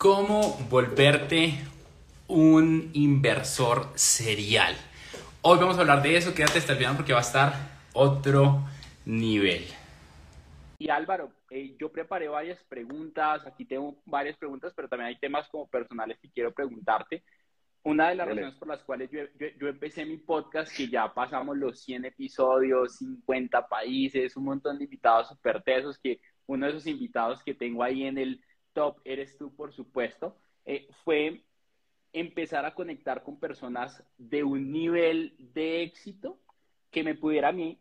cómo volverte un inversor serial. Hoy vamos a hablar de eso, quédate hasta el final porque va a estar otro nivel. Y Álvaro, eh, yo preparé varias preguntas, aquí tengo varias preguntas, pero también hay temas como personales que quiero preguntarte. Una de las razones por las cuales yo, yo, empecé mi podcast, que ya pasamos los 100 episodios, 50 países, un montón de invitados súper tesos, que uno de esos invitados que tengo ahí en el top eres tú, por supuesto, eh, fue empezar a conectar con personas de un nivel de éxito que me pudiera a mí,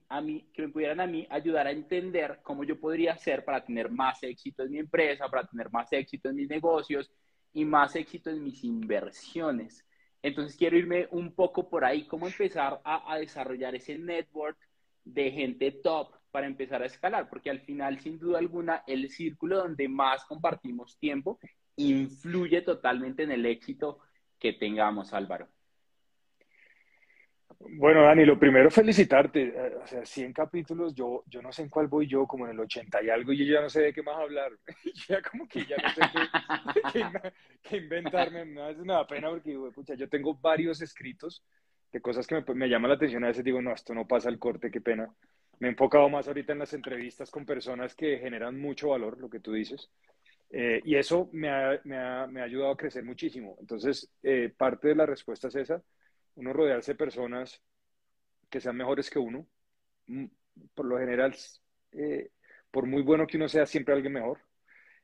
que me pudieran a mí ayudar a entender cómo yo podría hacer para tener más éxito en mi empresa, para tener más éxito en mis negocios y más éxito en mis inversiones. Entonces quiero irme un poco por ahí, cómo empezar a desarrollar ese network de gente top para empezar a escalar, porque al final, sin duda alguna, el círculo donde más compartimos tiempo influye totalmente en el éxito que tengamos, Álvaro. Bueno, Dani, lo primero felicitarte. Eh, o sea, 100 capítulos, yo, yo no sé en cuál voy yo, como en el 80 y algo, y yo ya no sé de qué más hablar. ya como que ya no sé qué, inventarme. A veces me da pena porque, escucha, yo tengo varios escritos de cosas que me, me llaman la atención. A veces digo, no, esto no pasa al corte, qué pena. Me he enfocado más ahorita en las entrevistas con personas que generan mucho valor, lo que tú dices. Eh, y eso me ha, ayudado a crecer muchísimo. Entonces, eh, parte de la respuesta es esa, uno rodearse de personas que sean mejores que uno. Mm, por lo general, eh, por muy bueno que uno sea, siempre alguien mejor.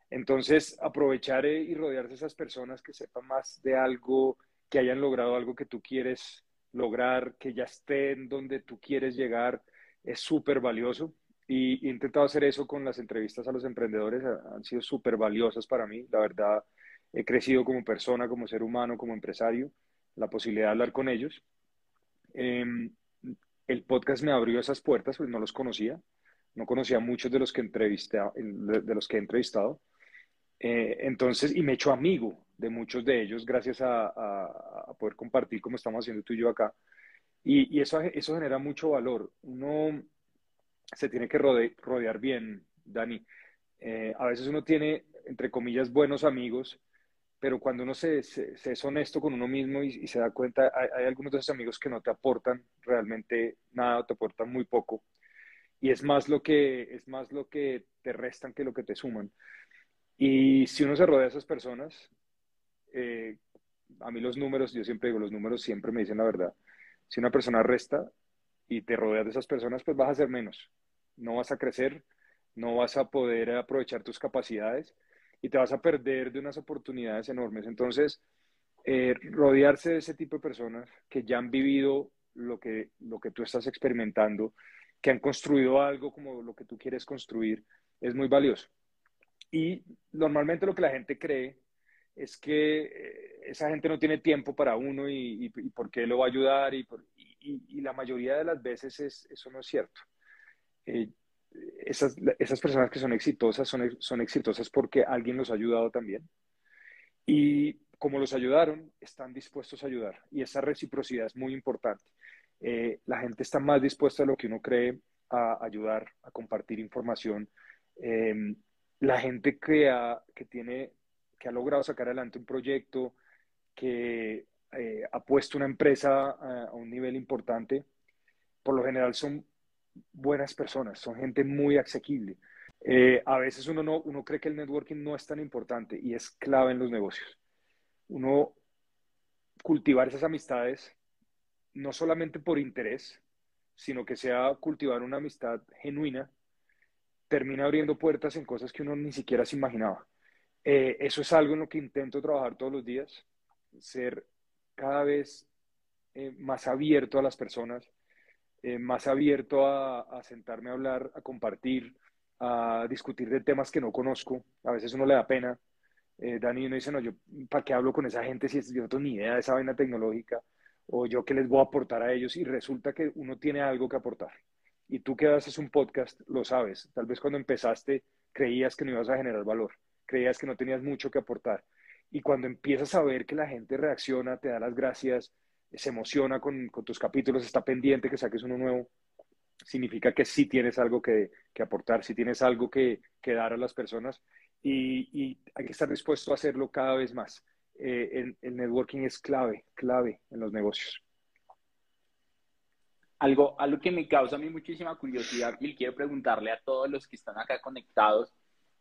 Entonces, aprovechar y rodearse de esas personas que sepan más de algo, que hayan logrado algo que tú quieres lograr, que ya estén donde tú quieres llegar, es súper valioso. Y he intentado hacer eso con las entrevistas a los emprendedores, han sido súper valiosas para mí. La verdad, he crecido como persona, como ser humano, como empresario, la posibilidad de hablar con ellos. Em, el podcast me abrió esas puertas, pues no los conocía, no conocía muchos de los que, entrevisté, de los que he entrevistado. Eh, entonces, y me he hecho amigo de muchos de ellos gracias a, a, poder compartir como estamos haciendo tú y yo acá. Y, eso, eso genera mucho valor. Uno se tiene que rodear bien, Dani. Eh, a veces uno tiene, entre comillas, buenos amigos, pero cuando uno se, es honesto con uno mismo y, se da cuenta, hay, algunos de esos amigos que no te aportan realmente nada, te aportan muy poco. Y es más lo que, es más lo que te restan que lo que te suman. Y si uno se rodea de esas personas, eh, a mí los números, yo siempre digo, los números siempre me dicen la verdad. Si una persona resta, y te rodeas de esas personas, pues vas a ser menos. No vas a crecer, no vas a poder aprovechar tus capacidades y te vas a perder de unas oportunidades enormes. Entonces, eh, rodearse de ese tipo de personas que ya han vivido lo que, lo que tú estás experimentando, que han construido algo como lo que tú quieres construir, es muy valioso. Y normalmente lo que la gente cree es que eh, esa gente no tiene tiempo para uno y, y, por qué lo va a ayudar y, la mayoría de las veces es, eso no es cierto. Eh, esas, esas, personas que son exitosas son, son exitosas porque alguien los ha ayudado también. Y como los ayudaron, están dispuestos a ayudar. Y esa reciprocidad es muy importante. Eh, la gente está más dispuesta a lo que uno cree a ayudar, a compartir información. Em, la gente que que, tiene, que ha logrado sacar adelante un proyecto, que eh, ha puesto una empresa a, un nivel importante, por lo general son buenas personas, son gente muy asequible. Eh, a veces uno, no, uno cree que el networking no es tan importante y es clave en los negocios. Uno cultivar esas amistades, no solamente por interés, sino que sea cultivar una amistad genuina, termina abriendo puertas en cosas que uno ni siquiera se imaginaba. Eh, eso es algo en lo que intento trabajar todos los días, ser cada vez eh, más abierto a las personas, eh, más abierto a, sentarme a hablar, a compartir, a discutir de temas que no conozco. A veces uno le da pena. Dani uno dice, no, yo, ¿para qué hablo con esa gente si yo no tengo ni idea de esa vaina tecnológica? O yo qué les voy a aportar a ellos. Y resulta que uno tiene algo que aportar. Y tú que haces un podcast, lo sabes. Tal vez cuando empezaste creías que no ibas a generar valor. Creías que no tenías mucho que aportar y cuando empiezas a ver que la gente reacciona, te da las gracias, se emociona con, tus capítulos, está pendiente que saques uno nuevo, significa que sí tienes algo que, aportar, sí tienes algo que, dar a las personas. y, hay que estar dispuesto a hacerlo cada vez más. Eh, el, networking es clave, clave en los negocios. Algo, algo que me causa a mí muchísima curiosidad y quiero preguntarle a todos los que están acá conectados,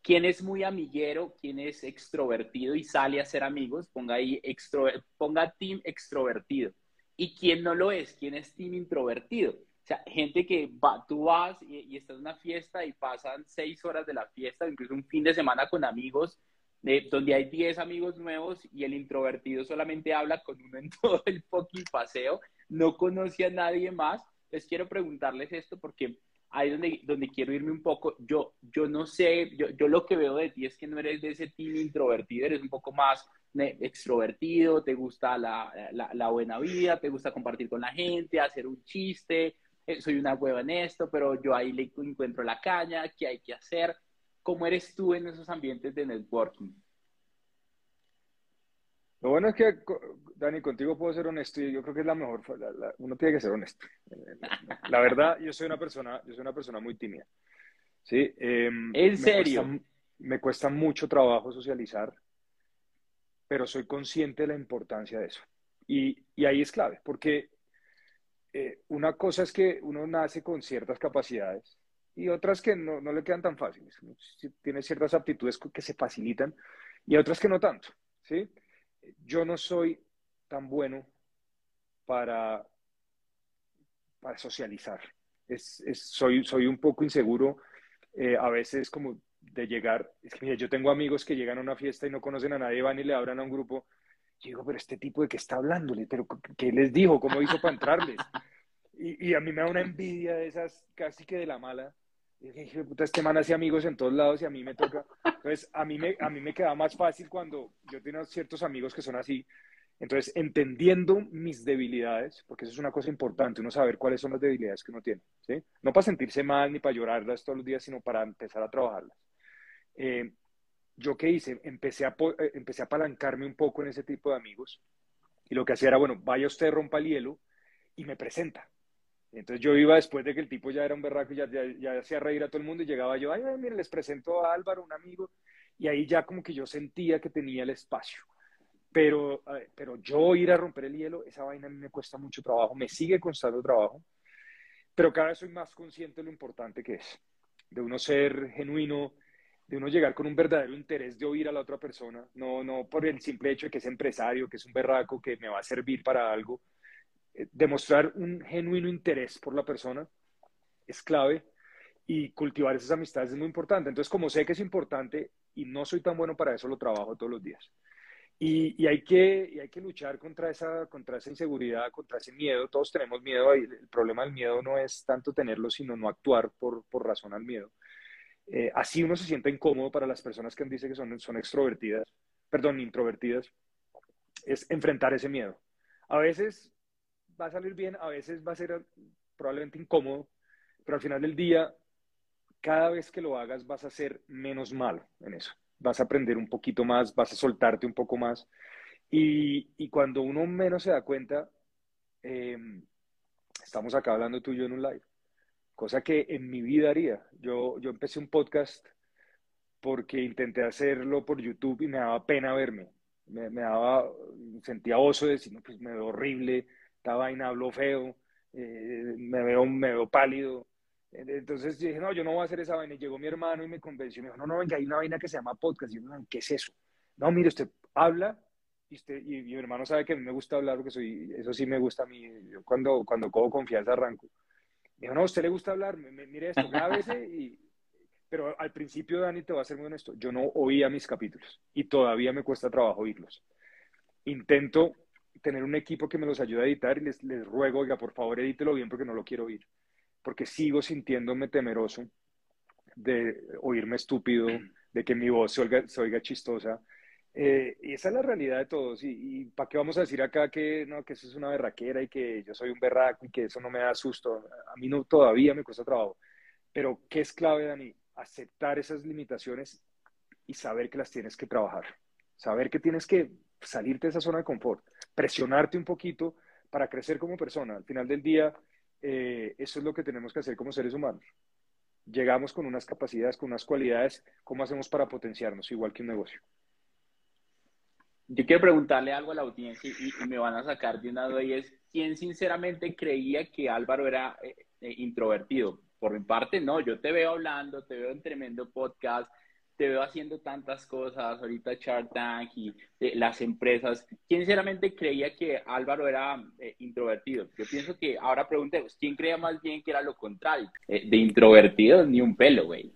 ¿quién es muy amiguero, quién es extrovertido y sale a ser amigos? Ponga ahí, extro, ponga team extrovertido. ¿Y quién no lo es? ¿Quién es team introvertido? O sea, gente que va, tú vas y, y, estás en una fiesta y pasan seis horas de la fiesta, incluso un fin de semana con amigos, donde hay diez amigos nuevos y el introvertido solamente habla con uno en todo el fucking paseo, no conoce a nadie más. Les quiero preguntarles esto porque ahí donde, donde quiero irme un poco. Yo, yo no sé, yo, yo lo que veo de ti es que no eres de ese team introvertido, eres un poco más extrovertido, te gusta la, la, la buena vida, te gusta compartir con la gente, hacer un chiste, eh, soy una hueva en esto, pero yo ahí le encuentro la caña, qué hay que hacer. ¿Cómo eres tú en esos ambientes de networking? Lo bueno es que, Dani, contigo puedo ser honesto y yo creo que es la mejor, uno tiene que ser honesto. La verdad, yo soy una persona, yo soy una persona muy tímida. ¿sí? Em, ¿En serio? me cuesta mucho trabajo socializar, pero soy consciente de la importancia de eso. Y, y ahí es clave, porque eh, una cosa es que uno nace con ciertas capacidades y otras que no, no le quedan tan fáciles. Tiene ciertas aptitudes que se facilitan y otras que no tanto. ¿sí? Yo no soy tan bueno para, para socializar. Es, soy, soy un poco inseguro eh, a veces como de llegar. Es que mira, yo tengo amigos que llegan a una fiesta y no conocen a nadie, van y le abran a un grupo yo digo, pero este tipo de qué está hablándole, pero ¿qué les dijo? ¿Cómo hizo para entrarles? Y, y, a mí me da una envidia de esas casi que de la mala. Y dije, puta, este man hace amigos en todos lados y a mí me toca. Entonces, a mí me, a mí me queda más fácil cuando yo tengo ciertos amigos que son así. Entonces, entendiendo mis debilidades, porque eso es una cosa importante, uno saber cuáles son las debilidades que uno tiene, ¿sí? No para sentirse mal ni para llorarlas todos los días, sino para empezar a trabajarlas. Eh, ¿Yo qué hice? Empecé a, eh, empecé a apalancarme un poco en ese tipo de amigos. Y lo que hacía era, bueno, vaya usted, rompa el hielo y me presenta. Entonces yo iba después de que el tipo ya era un berraco y ya, hacía reír a todo el mundo y llegaba yo, ay, mire, les presento a Álvaro, un amigo. Y ahí ya como que yo sentía que tenía el espacio. Pero, pero yo ir a romper el hielo, esa vaina a mí me cuesta mucho trabajo, me sigue costando trabajo, pero cada vez soy más consciente de lo importante que es, de uno ser genuino, de uno llegar con un verdadero interés de oír a la otra persona, no, no por el simple hecho de que es empresario, que es un berraco, que me va a servir para algo. Eh, demostrar un genuino interés por la persona es clave y cultivar esas amistades es muy importante. Entonces, como sé que es importante y no soy tan bueno para eso, lo trabajo todos los días. Y, y, hay, que, y hay que luchar contra esa, contra esa inseguridad, contra ese miedo. Todos tenemos miedo. El problema del miedo no es tanto tenerlo, sino no actuar por, por razón al miedo. Eh, así uno se siente incómodo para las personas que dicen que son, son extrovertidas, perdón, introvertidas, es enfrentar ese miedo. A veces va a salir bien, a veces va a ser probablemente incómodo, pero al final del día, cada vez que lo hagas vas a ser menos malo en eso. Vas a aprender un poquito más, vas a soltarte un poco más. Y, y cuando uno menos se da cuenta, eh, estamos acá hablando tú y yo en un live cosa que en mi vida haría. Yo, yo empecé un podcast porque intenté hacerlo por YouTube y me daba pena verme. Me, me daba, sentía oso de decir, no, pues me veo horrible, esta vaina hablo feo, eh, me, veo, me veo pálido. Entonces dije, no, yo no voy a hacer esa vaina. Y llegó mi hermano y me convenció. Me dijo, no, no, venga, hay una vaina que se llama podcast. Y yo, no, ¿qué es eso? No, mire, usted habla y, usted, y, mi hermano sabe que a mí me gusta hablar porque soy, eso sí me gusta a mí. Yo cuando, cuando cojo confianza arranco dijo, no, a usted le gusta hablar, mire esto, grábese y... Pero al principio, Dani, te voy a ser muy honesto, yo no oía mis capítulos y todavía me cuesta trabajo oírlos. Intento tener un equipo que me los ayude a editar y les, les ruego, oiga, por favor, edítelo bien porque no lo quiero oír. Porque sigo sintiéndome temeroso de oírme estúpido, de que mi voz se oiga, se oiga chistosa, eh, y esa es la realidad de todos. ¿Y, para qué vamos a decir acá que, no, que eso es una berraquera y que yo soy un berraco y que eso no me da susto? A mí no, todavía me cuesta trabajo. Pero, ¿qué es clave, Dani? Aceptar esas limitaciones y saber que las tienes que trabajar. Saber que tienes que salirte de esa zona de confort, presionarte un poquito para crecer como persona. Al final del día, eh, eso es lo que tenemos que hacer como seres humanos. llegamos con unas capacidades, con unas cualidades, ¿cómo hacemos para potenciarnos igual que un negocio? Yo quiero preguntarle algo a la audiencia y, me van a sacar de una duda y es, ¿quién sinceramente creía que Álvaro era eh, eh, introvertido? Por mi parte, no, yo te veo hablando, te veo en tremendo podcast, te veo haciendo tantas cosas, ahorita Shark Tank y eh, las empresas. ¿Quién sinceramente creía que Álvaro era introvertido? Yo pienso que ahora preguntemos, ¿quién creía más bien que era lo contrario? de introvertido, ni un pelo, güey.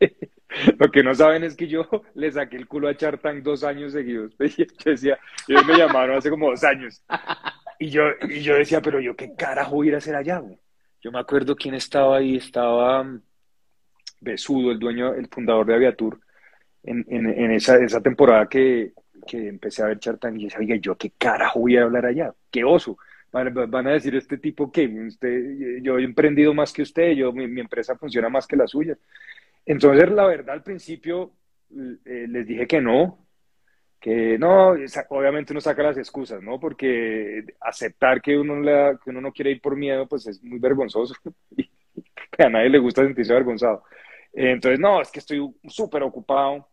Lo que no saben es que yo le saqué el culo a Chartang dos años seguidos. Yo decía, ellos me llamaron hace como dos años. Y yo, y yo decía, pero yo qué carajo voy ir a hacer allá, Yo me acuerdo quién estaba ahí, estaba mm, Besudo, el dueño, el fundador de Aviatur, en, esa, temporada que, empecé a ver Chartang y decía, oye, yo qué carajo voy a hablar allá, qué oso. Van, a decir este tipo que yo he emprendido más que usted, yo, mi, empresa funciona más que la suya. Entonces, la verdad, al principio eh, les dije que no, que no, obviamente uno saca las excusas, ¿no? Porque aceptar que uno, que uno no quiere ir por miedo, pues es muy vergonzoso a nadie le gusta sentirse avergonzado. Entonces, no, es que estoy súper ocupado,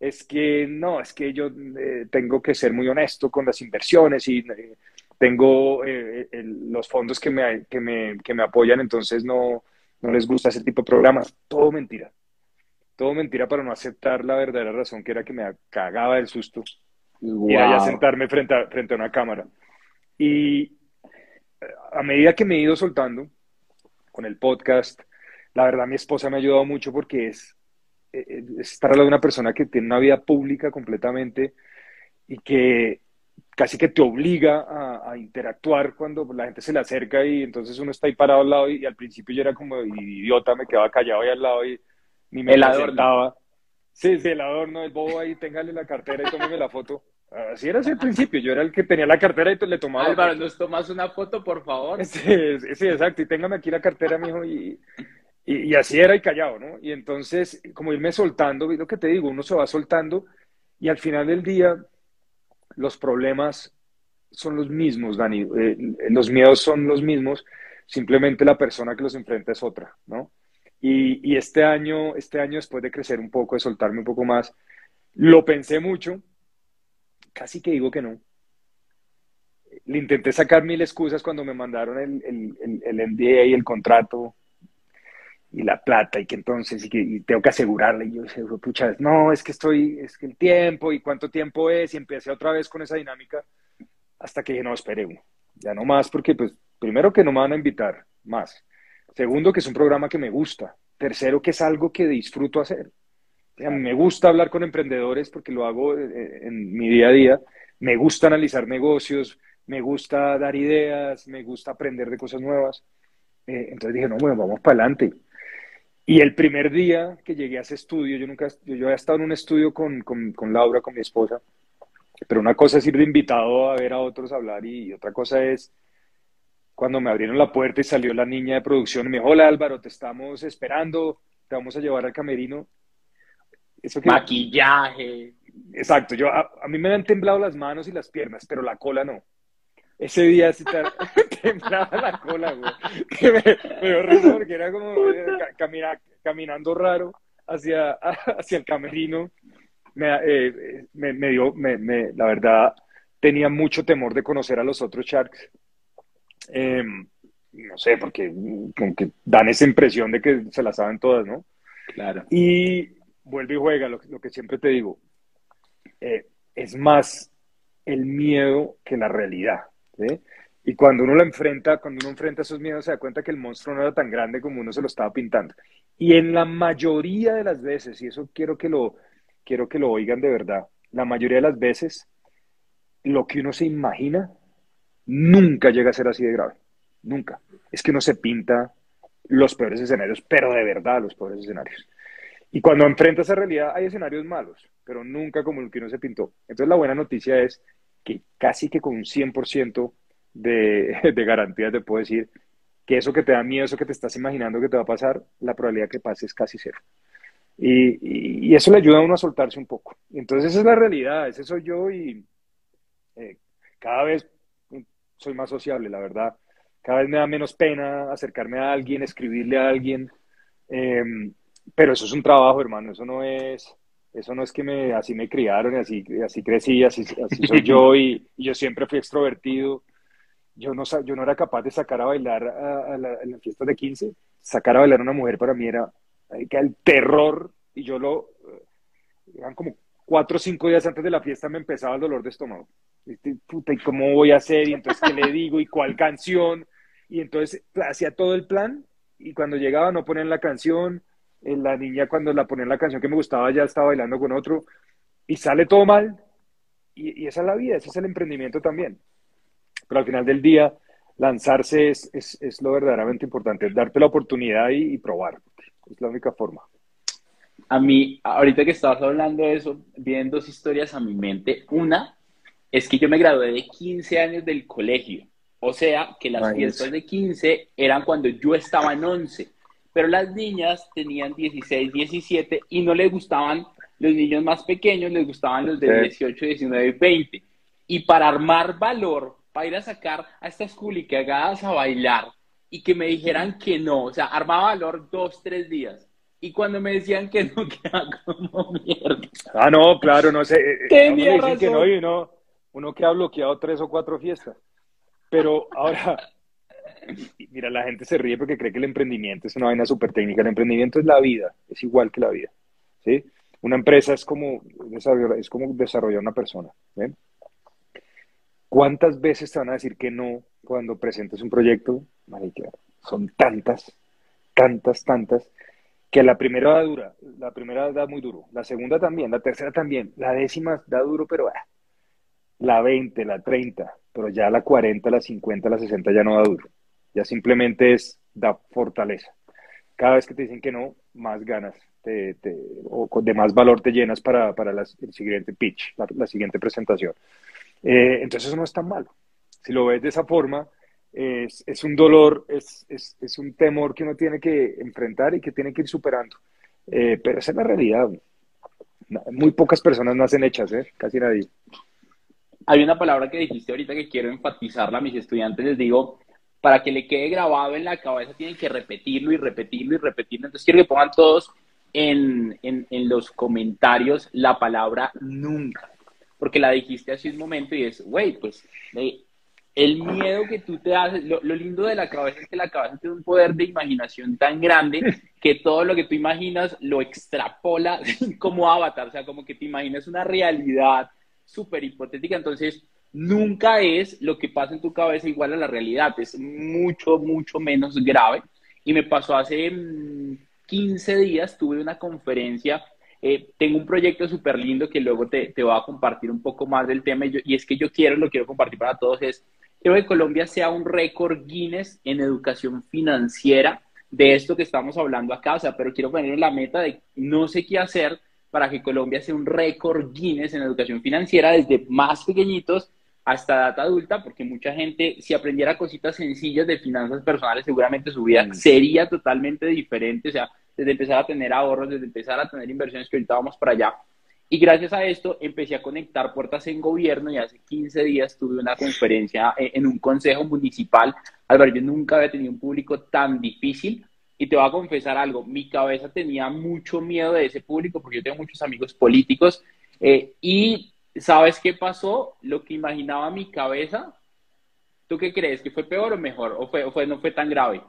es que no, es que yo eh, tengo que ser muy honesto con las inversiones y eh, tengo los fondos que me, que, me, que me apoyan, entonces no, no les gusta ese tipo de programas. Todo mentira todo mentira para no aceptar la verdadera razón, que era que me cagaba del susto y a sentarme frente a, frente a una cámara. Y eh, a medida que me he ido soltando con el podcast, la verdad mi esposa me ha ayudado mucho porque es, eh, eh, estar al lado de una persona que tiene una vida pública completamente y que casi que te obliga a, interactuar cuando la gente se le acerca y entonces uno está ahí parado al lado y, y al principio yo era como idiota, me quedaba callado ahí al lado y ni me el adorno. Sí, sí, el adorno, el bobo ahí, téngale la cartera y tómeme la foto. Así era el principio, yo era el que tenía la cartera y le tomaba. Álvaro, ¿nos tomas una foto, por favor? Sí, sí, exacto, y téngame aquí la cartera, mijo, y, y, así era y callado, ¿no? Y entonces, como irme soltando, lo que te digo, uno se va soltando y al final del día los problemas son los mismos, Dani, eh, los miedos son los mismos, simplemente la persona que los enfrenta es otra, ¿no? Y, este año, este año, después de crecer un poco, de soltarme un poco más, lo pensé mucho, casi que digo que no. Le intenté sacar mil excusas cuando me mandaron el, el, el, NDA y el contrato y la plata y que entonces y que tengo que asegurarle y yo dije, pucha, no, es que estoy, es que el tiempo y cuánto tiempo es y empecé otra vez con esa dinámica hasta que dije, no, espere uno, ya no más porque pues primero que no me van a invitar más Segundo, que es un programa que me gusta. Tercero, que es algo que disfruto hacer. me gusta hablar con emprendedores porque lo hago eh, eh, en mi día a día. Me gusta analizar negocios, me gusta dar ideas, me gusta aprender de cosas nuevas. Eh, entonces dije, no, bueno, vamos para adelante. Y el primer día que llegué a ese estudio, yo nunca, yo, yo había estado en un estudio con, con, con, Laura, con mi esposa, pero una cosa es ir de invitado a ver a otros hablar y otra cosa es cuando me abrieron la puerta y salió la niña de producción y me dijo, hola Álvaro, te estamos esperando, te vamos a llevar al camerino. Eso Maquillaje. Exacto, yo, a, mí me han temblado las manos y las piernas, pero la cola no. Ese día sí te... temblaba la cola, güey. me, dio risa porque era como eh, caminando raro hacia, hacia el camerino. Me, eh, me, me dio, me, la verdad, tenía mucho temor de conocer a los otros Sharks Em, no sé, porque como que dan esa impresión de que se la saben todas, ¿no? Claro. Y vuelve y juega, lo, que siempre te digo, eh, es más el miedo que la realidad, Y cuando uno lo enfrenta, cuando uno enfrenta esos miedos, se da cuenta que el monstruo no era tan grande como uno se lo estaba pintando. Y en la mayoría de las veces, y eso quiero que lo, quiero que lo oigan de verdad, la mayoría de las veces, lo que uno se imagina nunca llega a ser así de grave. Nunca. Es que uno se pinta los peores escenarios, pero de verdad los peores escenarios. Y cuando enfrenta esa realidad hay escenarios malos, pero nunca como el que uno se pintó. Entonces la buena noticia es que casi que con un 100% de, de garantía te puedo decir que eso que te da miedo, eso que te estás imaginando que te va a pasar, la probabilidad que pase es casi cero. Y, eso le ayuda a uno a soltarse un poco. Entonces esa es la realidad, ese soy yo y eh, cada vez soy más sociable, la verdad. Cada vez me da menos pena acercarme a alguien, escribirle a alguien. Em, pero eso es un trabajo, hermano, eso no es, eso no es que me, así me criaron y así, así crecí, así, así soy yo y, yo siempre fui extrovertido. Yo no, yo no era capaz de sacar a bailar a, la, en las fiestas de 15. Sacar a bailar a una mujer para mí era, el terror y yo lo, eran como cuatro o cinco días antes de la fiesta me empezaba el dolor de estómago. Este, puta, ¿y cómo voy a hacer? Y entonces, ¿qué le digo? ¿Y cuál canción? Y entonces hacía todo el plan y cuando llegaba no ponían la canción. La niña cuando la ponían la canción que me gustaba ya estaba bailando con otro y sale todo mal. Y, esa es la vida, ese es el emprendimiento también. Pero al final del día, lanzarse es, es, es lo verdaderamente importante, darte la oportunidad y, y probar. Es la única forma. A mí, ahorita que estabas hablando de eso, vienen dos historias a mi mente. Una es que yo me gradué de 15 años del colegio. O sea, que las fiestas de 15 eran cuando yo estaba en 11. Pero las niñas tenían 16, 17 y no les gustaban los niños más pequeños, les gustaban los de 18, 19, 20. Y para armar valor, para ir a sacar a estas culiqueagadas a bailar y que me dijeran que no, o sea, armaba valor dos, tres días. Y cuando me decían que no, quedaba como mierda. Ah, no, claro, no sé. Eh, eh, Tenía razón. Que no, y uno, uno que ha bloqueado tres o cuatro fiestas. Pero ahora, mira, la gente se ríe porque cree que el emprendimiento es una vaina súper técnica. El emprendimiento es la vida, es igual que la vida. ¿sí? Una empresa es como, es como desarrollar una persona. ¿Cuántas veces te van a decir que no cuando presentes un proyecto? son tantas, tantas, tantas que la primera da dura, la primera da muy duro, la segunda también, la tercera también, la décima da duro, pero ah, la 20, la 30, pero ya la 40, la 50, la 60 ya no da duro, ya simplemente es, da fortaleza. Cada vez que te dicen que no, más ganas o de más valor te llenas para, para el siguiente pitch, la, siguiente presentación. Eh, entonces eso no es tan malo. Si lo ves de esa forma, es, es un dolor, es, es, es, un temor que uno tiene que enfrentar y que tiene que ir superando. Eh, pero esa es la realidad. Muy pocas personas nacen hechas, ¿eh? casi nadie. Hay una palabra que dijiste ahorita que quiero enfatizarla a mis estudiantes. Les digo, para que le quede grabado en la cabeza tienen que repetirlo y repetirlo y repetirlo. Entonces quiero que pongan todos en, en, en los comentarios la palabra nunca. Porque la dijiste hace un momento y es, güey, pues el miedo que tú te haces, lo, lindo de la cabeza es que la cabeza tiene un poder de imaginación tan grande que todo lo que tú imaginas lo extrapola como avatar, o sea, como que te imaginas una realidad súper hipotética, entonces nunca es lo que pasa en tu cabeza igual a la realidad, es mucho, mucho menos grave. Y me pasó hace 15 mm, días, tuve una conferencia eh, tengo un proyecto súper lindo que luego te, te, voy a compartir un poco más del tema y, y, es que yo quiero, lo quiero compartir para todos, es quiero que Colombia sea un récord Guinness en educación financiera de esto que estamos hablando acá, o sea, pero quiero poner la meta de no sé qué hacer para que Colombia sea un récord Guinness en educación financiera desde más pequeñitos hasta edad adulta, porque mucha gente, si aprendiera cositas sencillas de finanzas personales, seguramente su vida mm. sería totalmente diferente, o sea, desde empezar a tener ahorros, desde empezar a tener inversiones que ahorita vamos para allá, y gracias a esto empecé a conectar puertas en gobierno y hace 15 días tuve una conferencia en un consejo municipal. Álvaro, yo nunca había tenido un público tan difícil y te voy a confesar algo, mi cabeza tenía mucho miedo de ese público porque yo tengo muchos amigos políticos eh, y ¿sabes qué pasó? Lo que imaginaba mi cabeza, ¿tú qué crees? ¿Que fue peor o mejor? ¿O, fue, o fue, no fue tan grave?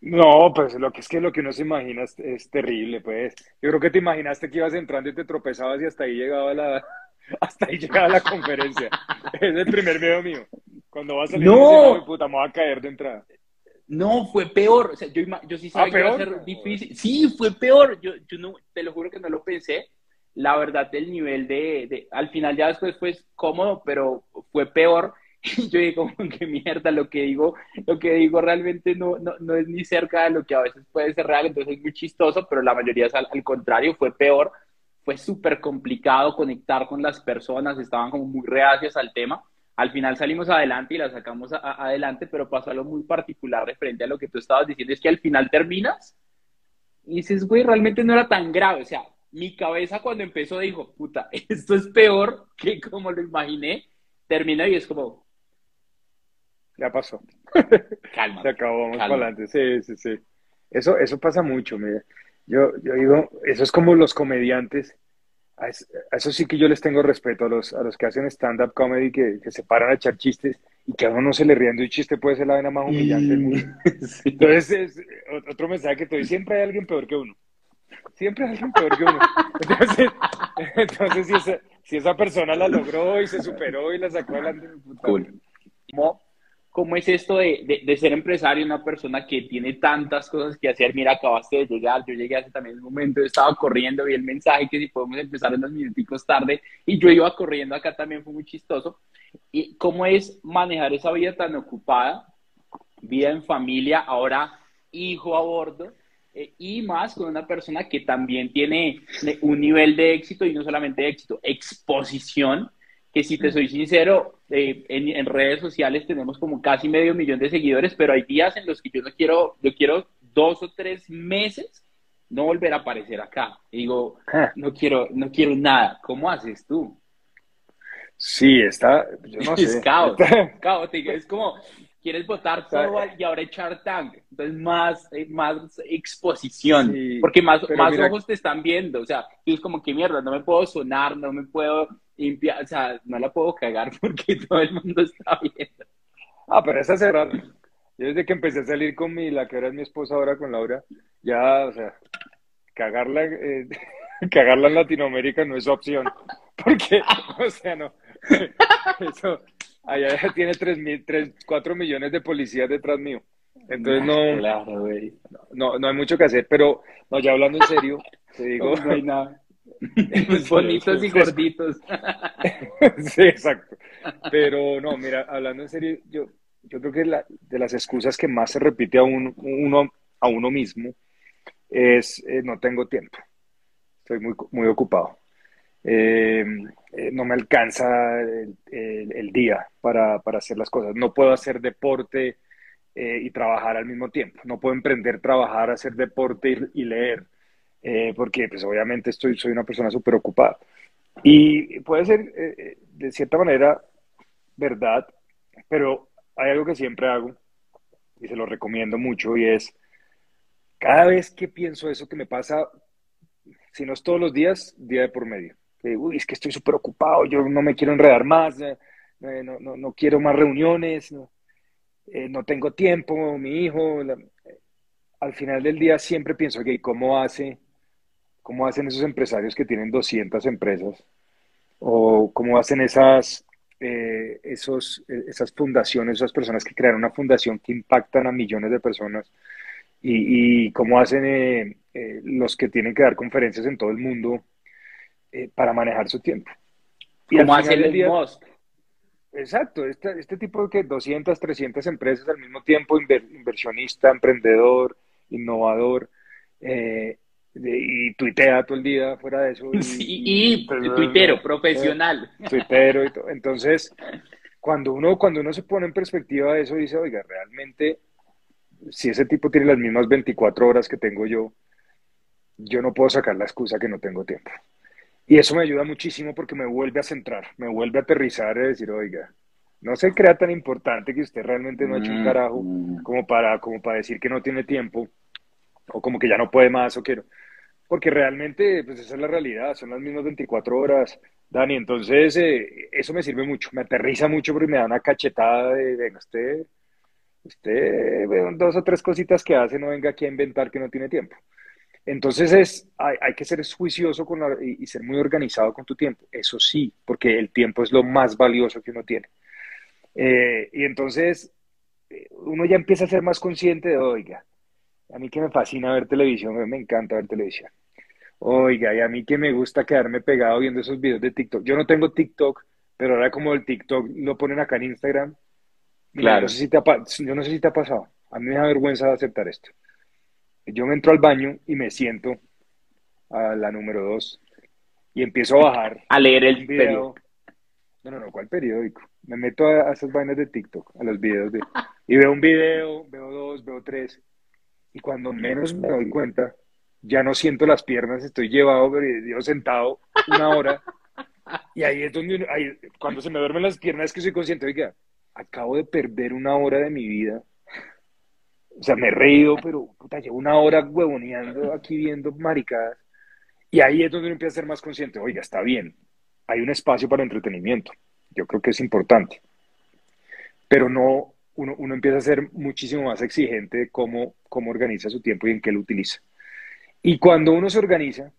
No, pues lo que es que lo que uno se imagina es, terrible, pues. Yo creo que te imaginaste que ibas entrando y te tropezabas y hasta ahí llegaba la, hasta ahí llegaba la conferencia. es el primer video mío. Cuando vas a salir, no. puta, me voy a caer de entrada. No, fue peor. O sea, yo, yo sí sabía ah, que iba a ser difícil. Sí, fue peor. Yo, yo no, te lo juro que no lo pensé. La verdad, el nivel de, de, al final ya después fue cómodo, pero fue peor yo digo, que mierda, lo que digo, lo que digo realmente no, no, no, es ni cerca de lo que a veces puede ser real, entonces es muy chistoso, pero la mayoría al, al contrario, fue peor, fue súper complicado conectar con las personas, estaban como muy reacias al tema. Al final salimos adelante y la sacamos adelante, pero pasó algo muy particular referente a lo que tú estabas diciendo, es que al final terminas y dices, güey, realmente no era tan grave, o sea, mi cabeza cuando empezó dijo, puta, esto es peor que como lo imaginé, termina y es como, ya pasó. Calma. Se acabó, vamos para adelante. Sí, sí, sí. Eso, eso pasa mucho. Mira. Yo, yo digo, eso es como los comediantes. A eso sí que yo les tengo respeto a los, a los que hacen stand-up comedy, que, que, se paran a echar chistes y que a uno no se le rían de un chiste, puede ser la vena más humillante mm, Entonces, es, otro mensaje que te doy, siempre hay alguien peor que uno. Siempre hay alguien peor que uno. Entonces, entonces si, esa, si esa persona la logró y se superó y la sacó adelante, cool. ¿Cómo es esto de, de, ser empresario, una persona que tiene tantas cosas que hacer? Mira, acabaste de llegar, yo llegué hace también un momento, estaba corriendo, vi el mensaje que si podemos empezar unos minuticos tarde y yo iba corriendo acá también, fue muy chistoso. ¿Y cómo es manejar esa vida tan ocupada, vida en familia, ahora hijo a bordo? Eh, y más con una persona que también tiene un nivel de éxito y no solamente éxito, exposición que si te soy sincero, eh, en, redes sociales tenemos como casi medio millón de seguidores, pero hay días en los que yo no quiero, yo quiero dos o tres meses no volver a aparecer acá. digo, ah. no quiero, no quiero nada. ¿Cómo haces tú? Sí, está, yo no sé. Es caos. Es como, quieres votar todo y ahora echar tank. Entonces, más, eh, más exposición. porque más, más ojos te están viendo. O sea, tú es como que mierda, no me puedo sonar, no me puedo limpia, o sea, no la puedo cagar porque todo el mundo está viendo. Ah, pero esa cerrada. Yo desde que empecé a salir con mi, la que era mi esposa ahora con Laura, ya, o sea, cagarla, eh, cagarla en Latinoamérica no es opción. Porque, o sea, no. Eso, allá tiene 3, mil, 3, 4 millones de policías detrás mío. Entonces no, no, no hay mucho que hacer, pero no, ya hablando en serio, te digo, no hay nada. Bonitos y gorditos. sí, exacto. Pero no, mira, hablando en serio, yo, yo creo que la, de las excusas que más se repite a uno, uno a uno mismo es eh, no tengo tiempo. Estoy muy, muy ocupado. Eh, eh, no me alcanza el, día para, para, hacer las cosas. No puedo hacer deporte y trabajar al mismo tiempo. No puedo emprender, trabajar, hacer deporte y leer eh, porque pues obviamente estoy, soy una persona súper ocupada. Y puede ser eh, eh, de cierta manera verdad, pero hay algo que siempre hago y se lo recomiendo mucho y es, cada vez que pienso eso que me pasa, si no es todos los días, día de por medio. Uy, es que estoy súper ocupado, yo no me quiero enredar más, no, no, no, quiero más reuniones, no, no tengo tiempo, mi hijo. al final del día siempre pienso, ok, ¿cómo hace cómo hacen esos empresarios que tienen 200 empresas o cómo hacen esas, eh, esos, esas fundaciones, esas personas que crean una fundación que impactan a millones de personas y, cómo hacen eh, eh, los que tienen que dar conferencias en todo el mundo para manejar su tiempo. Y ¿Cómo hace el día, Exacto, este, este tipo de que 200, 300 empresas al mismo tiempo, inversionista, emprendedor, innovador, eh, y tuitea todo el día fuera de eso. Y, y, tuitero, profesional. Tuitero y todo. Entonces, cuando uno, cuando uno se pone en perspectiva de eso, dice, oiga, realmente, si ese tipo tiene las mismas 24 horas que tengo yo, yo no puedo sacar la excusa que no tengo tiempo. Y eso me ayuda muchísimo porque me vuelve a centrar, me vuelve a aterrizar y decir, oiga, no se crea tan importante que usted realmente no ha hecho un mm, carajo mm. como para, como para decir que no tiene tiempo o como que ya no puede más o quiero. Porque realmente, pues esa es la realidad, son las mismas 24 horas, Dani. Entonces, eh, eso me sirve mucho, me aterriza mucho porque me da una cachetada de, venga, usted, usted, dos o tres cositas que hace, no venga aquí a inventar que no tiene tiempo. Entonces, es, hay, hay que ser juicioso con y, ser muy organizado con tu tiempo, eso sí, porque el tiempo es lo más valioso que uno tiene. Eh, y entonces, eh, uno ya empieza a ser más consciente de, oiga, a mí que me fascina ver televisión, me encanta ver televisión. Oiga, y a mí que me gusta quedarme pegado viendo esos videos de TikTok. Yo no tengo TikTok, pero ahora como el TikTok lo ponen acá en Instagram. Claro. No sé si te ha, yo no sé si te ha pasado. A mí me da vergüenza aceptar esto. Yo me entro al baño y me siento a la número dos y empiezo a bajar. A leer el video. No, no, no, ¿cuál periódico? Me meto a, a esas vainas de TikTok, a los videos de... Y veo un video, veo dos, veo tres y cuando menos me doy cuenta, ya no siento las piernas, estoy llevado, yo sentado una hora. Y ahí es donde, cuando se me duermen las piernas, es que soy consciente, oiga, acabo de perder una hora de mi vida O sea, me he reído, pero puta, llevo una hora huevoneando aquí viendo maricadas. Y ahí es donde uno empieza a ser más consciente. Oiga, está bien, hay un espacio para entretenimiento. Yo creo que es importante. Pero no, uno, uno empieza a ser muchísimo más exigente de cómo, cómo organiza su tiempo y en qué lo utiliza. Y cuando uno se organiza,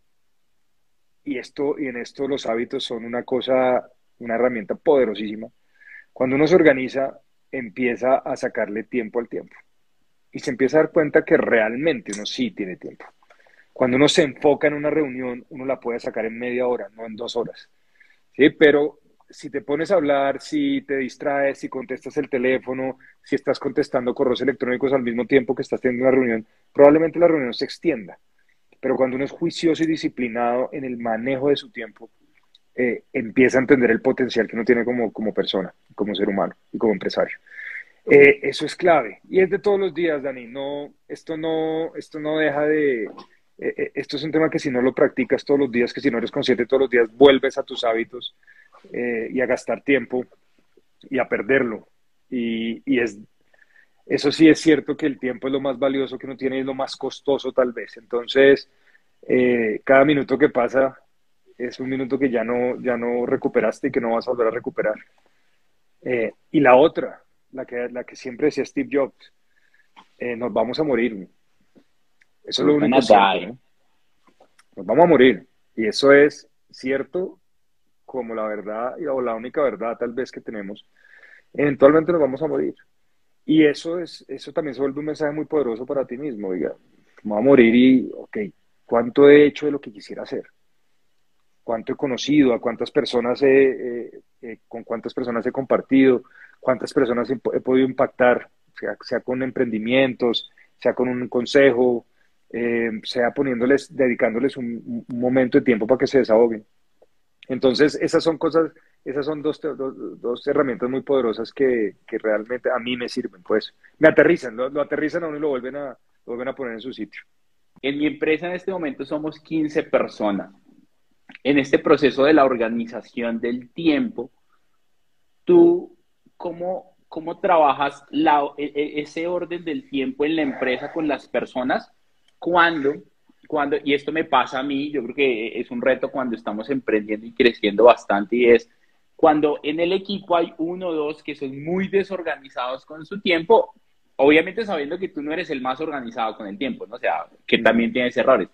y, esto, y en esto los hábitos son una cosa, una herramienta poderosísima, cuando uno se organiza, empieza a sacarle tiempo al tiempo. Y se empieza a dar cuenta que realmente uno sí tiene tiempo. Cuando uno se enfoca en una reunión, uno la puede sacar en media hora, no en dos horas. ¿Sí? Pero si te pones a hablar, si te distraes, si contestas el teléfono, si estás contestando correos electrónicos al mismo tiempo que estás teniendo una reunión, probablemente la reunión se extienda. Pero cuando uno es juicioso y disciplinado en el manejo de su tiempo, eh, empieza a entender el potencial que uno tiene como, como persona, como ser humano y como empresario. Eh, eso es clave. Y es de todos los días, Dani. No, esto, no, esto no deja de... Eh, esto es un tema que si no lo practicas todos los días, que si no eres consciente todos los días, vuelves a tus hábitos y a gastar tiempo y a perderlo. Y, y es, eso sí es cierto que el tiempo es lo más valioso que uno tiene y es lo más costoso tal vez. Entonces, cada minuto que pasa es un minuto que ya no, ya no recuperaste y que no vas a volver a recuperar. Eh, y la otra, la que, la que siempre decía Steve Jobs, eh, nos vamos a morir. Eso es lo único cierto. Nos vamos a morir. Y eso es cierto como la verdad o la única verdad tal vez que tenemos. Eventualmente nos vamos a morir. Y eso, es, eso también se vuelve un mensaje muy poderoso para ti mismo. Diga, vamos a morir y, ok, ¿cuánto he hecho de lo que quisiera hacer? Cuánto he conocido, a cuántas personas he, eh, con cuántas personas he compartido, cuántas personas he, podido impactar, sea, con emprendimientos, sea con un consejo, eh, sea poniéndoles, dedicándoles un, momento de tiempo para que se desahoguen. Entonces, esas son cosas, esas son dos, dos, herramientas muy poderosas que, que, realmente a mí me sirven, pues. Me aterrizan, lo, lo, aterrizan a uno y lo vuelven a, lo vuelven a poner en su sitio. En mi empresa en este momento somos 15 personas en este proceso de la organización del tiempo, tú, ¿cómo, cómo trabajas e, e, ese orden del tiempo en la empresa con las personas? Cuando, cuando, y esto me pasa a mí, yo creo que es un reto cuando estamos emprendiendo y creciendo bastante, y es cuando en el equipo hay uno o dos que son muy desorganizados con su tiempo, obviamente sabiendo que tú no eres el más organizado con el tiempo, ¿no? O sea, que también tienes errores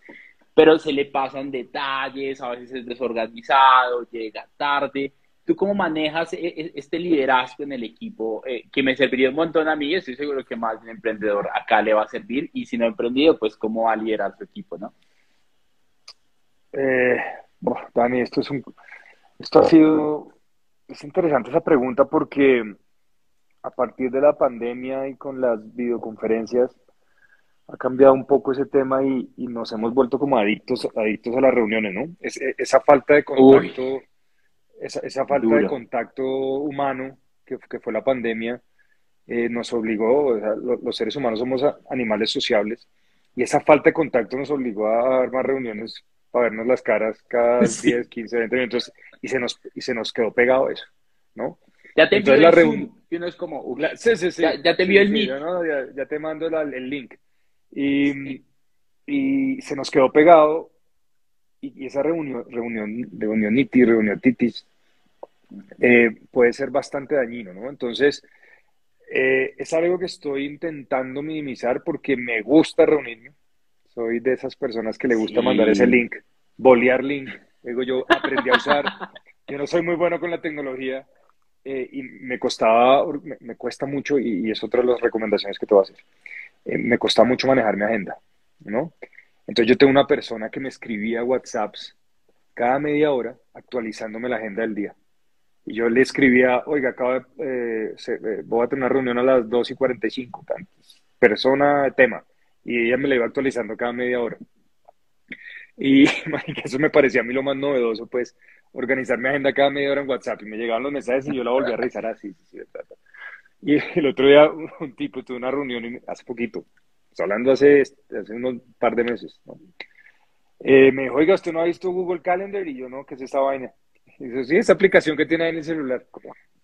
pero se le pasan detalles, a veces es desorganizado, llega tarde. ¿Tú cómo manejas e, e, este liderazgo en el equipo? Eh, que me serviría un montón a mí, estoy seguro que más un emprendedor acá le va a servir, y si no ha emprendido, pues cómo va a liderar su equipo, ¿no? Eh, bueno, Dani, esto es un, esto ha sido, es interesante esa pregunta porque a partir de la pandemia y con las videoconferencias, ha cambiado un poco ese tema y, nos hemos vuelto como adictos, adictos a las reuniones, ¿no? E, esa falta de contacto, esa, falta de contacto humano que, fue la pandemia, eh, nos obligó, los seres humanos somos animales sociables, y esa falta de contacto nos obligó a dar más reuniones para vernos las caras cada 10, 15, 20 minutos, y se nos, y se nos quedó pegado eso, ¿no? Ya te envió el Zoom, no es como, sí, sí, sí, ya, te envió el Meet. ya, te mando el link. Y, y se nos quedó pegado y, esa reunión, reunión, reunionitis, reunionitis, eh, puede ser bastante dañino, ¿no? Entonces, eh, es algo que estoy intentando minimizar porque me gusta reunirme. Soy de esas personas que le gusta mandar ese link, bolear link. Digo, yo aprendí a usar. yo no soy muy bueno con la tecnología eh, y me costaba, me, cuesta mucho y, y, es otra de las recomendaciones que te voy a hacer. Eh, me costaba mucho manejar mi agenda, ¿no? Entonces yo tengo una persona que me escribía WhatsApps cada media hora actualizándome la agenda del día. Y yo le escribía, oiga, acabo de, eh, eh, voy a tener una reunión a las 2 y 45, persona, tema. Y ella me la iba actualizando cada media hora. Y eso me parecía a mí lo más novedoso, pues, organizar mi agenda cada media hora en WhatsApp. Y me llegaban los mensajes y yo la volví a revisar así. sí, sí, y el otro día un tipo tuvo una reunión hace poquito, hablando hace, hace unos par de meses, ¿no? Eh, me dijo, oiga, ¿usted no ha visto Google Calendar? Y yo, no, ¿qué es esa vaina? Y dice, sí, esa aplicación que tiene ahí en el celular.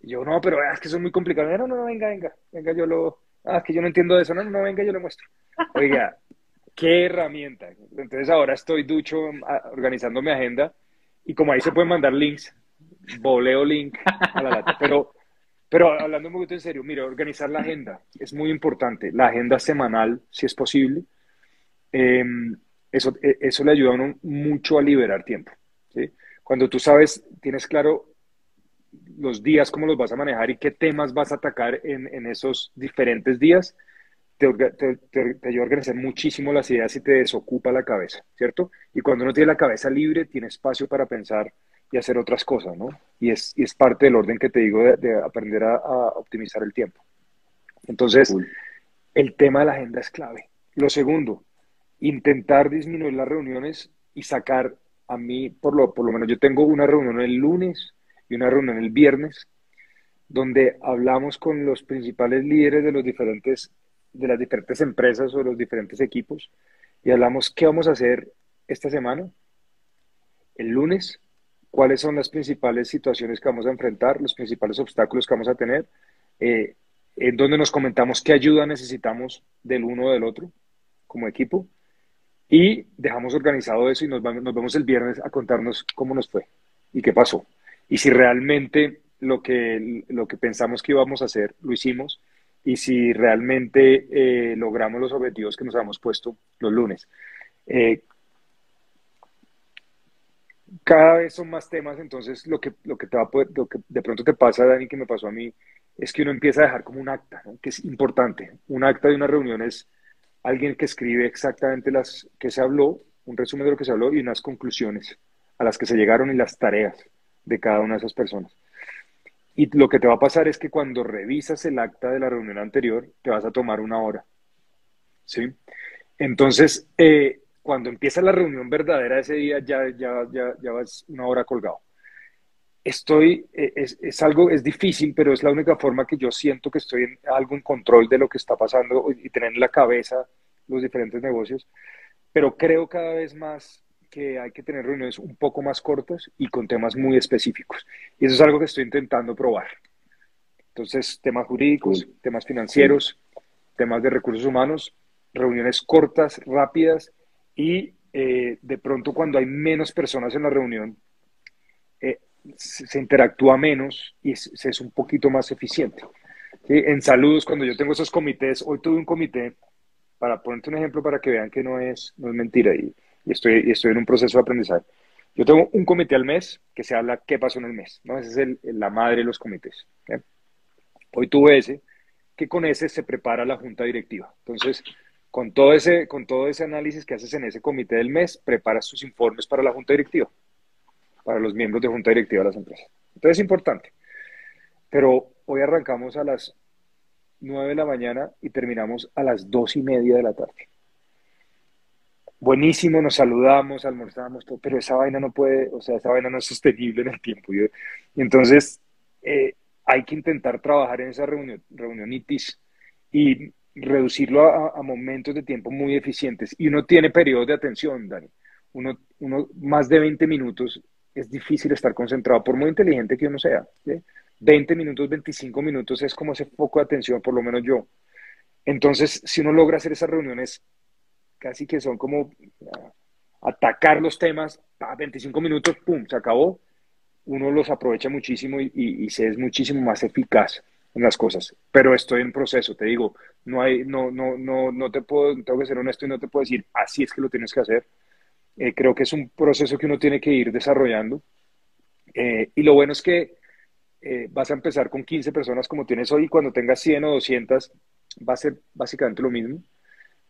Y yo, no, pero es que eso es muy complicado. No, no, no, venga, venga, venga, yo lo, Ah, es que yo no entiendo de eso. No, no, venga, yo le muestro. Oiga, qué herramienta. Entonces ahora estoy ducho organizando mi agenda y como ahí se pueden mandar links, voleo link a la lata. Pero, pero hablando un poquito en serio, mira, organizar la agenda es muy importante. La agenda semanal, si es posible. Em, eso, e, eso le ayuda a uno mucho a liberar tiempo. ¿sí? Cuando tú sabes, tienes claro los días, cómo los vas a manejar y qué temas vas a atacar en, en esos diferentes días, te, te, te, ayuda a organizar muchísimo las ideas y te desocupa la cabeza, ¿cierto? Y cuando uno tiene la cabeza libre, tiene espacio para pensar y hacer otras cosas, ¿no? Y es, y es parte del orden que te digo de, aprender a, optimizar el tiempo. Entonces, el tema de la agenda es clave. Lo segundo, intentar disminuir las reuniones y sacar a mí, por lo, por lo menos yo tengo una reunión el lunes y una reunión el viernes, donde hablamos con los principales líderes de los diferentes de las diferentes empresas o los diferentes equipos y hablamos qué vamos a hacer esta semana, el lunes, cuáles son las principales situaciones que vamos a enfrentar, los principales obstáculos que vamos a tener, eh, en donde nos comentamos qué ayuda necesitamos del uno o del otro como equipo y dejamos organizado eso y nos, vamos, nos vemos el viernes a contarnos cómo nos fue y qué pasó. Y si realmente lo que, lo que pensamos que íbamos a hacer lo hicimos y si realmente eh, logramos los objetivos que nos hemos puesto los lunes. Eh, cada vez son más temas, entonces lo que, lo que, te va a de pronto te pasa, Dani, que me pasó a mí, es que uno empieza a dejar como un acta, que es importante. Un acta de una reunión es alguien que escribe exactamente las que se habló, un resumen de lo que se habló y unas conclusiones a las que se llegaron y las tareas de cada una de esas personas. Y lo que te va a pasar es que cuando revisas el acta de la reunión anterior, te vas a tomar una hora. ¿Sí? Entonces, eh, cuando empieza la reunión verdadera ese día, ya, ya, ya, ya vas una hora colgado. Estoy, eh, es, es, algo, es difícil, pero es la única forma que yo siento que estoy en algo en control de lo que está pasando y tener en la cabeza los diferentes negocios. Pero creo cada vez más que hay que tener reuniones un poco más cortas y con temas muy específicos. Y eso es algo que estoy intentando probar. Entonces, temas jurídicos, temas financieros, temas de recursos humanos, reuniones cortas, rápidas y eh, de pronto cuando hay menos personas en la reunión, eh, se, interactúa menos y es un poquito más eficiente. En saludos, cuando yo tengo esos comités, hoy tuve un comité, para ponerte un ejemplo para que vean que no es, no es mentira, y y estoy, estoy en un proceso de aprendizaje. Yo tengo un comité al mes que se habla qué pasó en el mes, ¿no? Esa es la madre de los comités. Hoy tuve ese, que con ese se prepara la junta directiva. Entonces, con todo, ese, con todo ese análisis que haces en ese comité del mes, preparas tus informes para la junta directiva, para los miembros de junta directiva de las empresas. Entonces es importante. Pero hoy arrancamos a las 9 de la mañana y terminamos a las 2 y media de la tarde buenísimo, nos saludamos, almorzamos, todo, pero esa vaina no puede, o sea, esa vaina no es sostenible en el tiempo. Entonces eh, hay que intentar trabajar en esa reunión, reunionitis y reducirlo a, momentos de tiempo muy eficientes. Y uno tiene periodos de atención, Dani. Uno, uno más de 20 minutos es difícil estar concentrado, por muy inteligente que uno sea. 20 minutos, 25 minutos es como ese foco de atención, por lo menos yo. Entonces, si uno logra hacer esas reuniones casi que son como atacar los temas, a 25 minutos, ¡pum!, se acabó. Uno los aprovecha muchísimo y, se es muchísimo más eficaz en las cosas. Pero estoy en proceso, te digo, no hay, no, no, no, no te puedo, tengo que ser honesto y no te puedo decir, así es que lo tienes que hacer. Eh, creo que es un proceso que uno tiene que ir desarrollando. Eh, y lo bueno es que eh, vas a empezar con 15 personas como tienes hoy y cuando tengas 100 o 200 va a ser básicamente lo mismo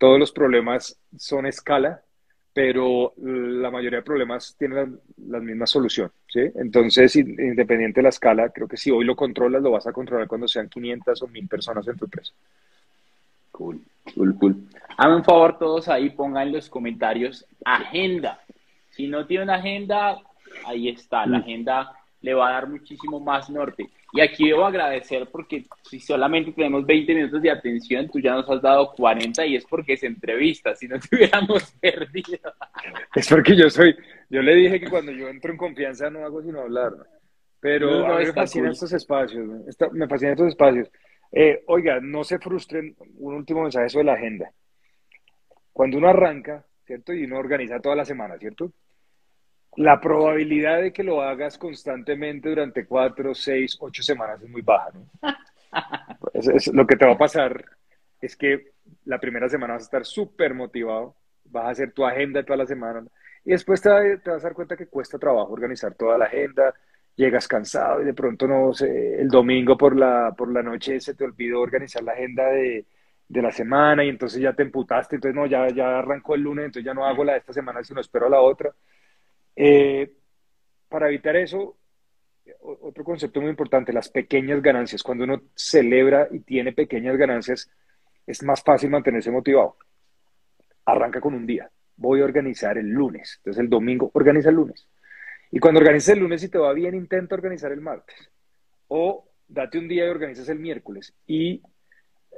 todos los problemas son escala, pero la mayoría de problemas tienen la, misma solución, ¿sí? Entonces, independiente de la escala, creo que si hoy lo controlas, lo vas a controlar cuando sean 500 o 1000 personas en tu empresa. Cool, cool, cool. Hagan un favor todos ahí, pongan en los comentarios agenda. Si no tienen agenda, ahí está, la mm. agenda le va a dar muchísimo más norte. Y aquí debo agradecer porque si solamente tenemos 20 minutos de atención, tú ya nos has dado 40 y es porque es entrevista, si no te hubiéramos perdido. Es porque yo soy, yo le dije que cuando yo entro en confianza no hago sino hablar, pero a mí me fascinan estos espacios, me fascinan estos espacios. Eh, oiga, no se frustren. Un último mensaje sobre la agenda. Cuando uno arranca, ¿cierto? Y uno organiza toda la semana, ¿cierto? La probabilidad de que lo hagas constantemente durante cuatro, seis, ocho semanas es muy baja, ¿no? lo que te va a pasar es que la primera semana vas a estar súper motivado, vas a hacer tu agenda toda la semana y después te, vas a dar cuenta que cuesta trabajo organizar toda la agenda, llegas cansado y de pronto no sé, el domingo por la, por la noche se te olvidó organizar la agenda de, de la semana y entonces ya te emputaste, entonces no, ya, ya arrancó el lunes, entonces ya no hago la de esta semana, sino espero la otra. Eh, para evitar eso, otro concepto muy importante, las pequeñas ganancias. Cuando uno celebra y tiene pequeñas ganancias, es más fácil mantenerse motivado. Arranca con un día. Voy a organizar el lunes. Entonces el domingo organiza el lunes. Y cuando organizas el lunes y te va bien, intenta organizar el martes. O date un día y organizas el miércoles. Y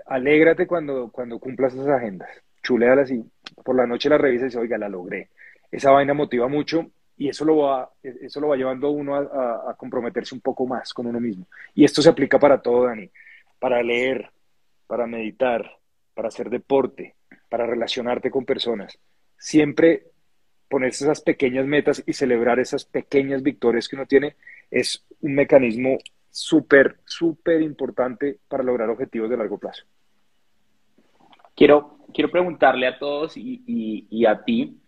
alégrate cuando, cuando cumplas esas agendas. Chulealas y por la noche la revisas y dices, oiga, la logré. Esa vaina motiva mucho y eso lo va, eso lo va llevando a uno a, comprometerse un poco más con uno mismo. Y esto se aplica para todo, Dani, para leer, para meditar, para hacer deporte, para relacionarte con personas. Siempre ponerse esas pequeñas metas y celebrar esas pequeñas victorias que uno tiene es un mecanismo súper, súper importante para lograr objetivos de largo plazo. Quiero, quiero preguntarle a todos y a ti,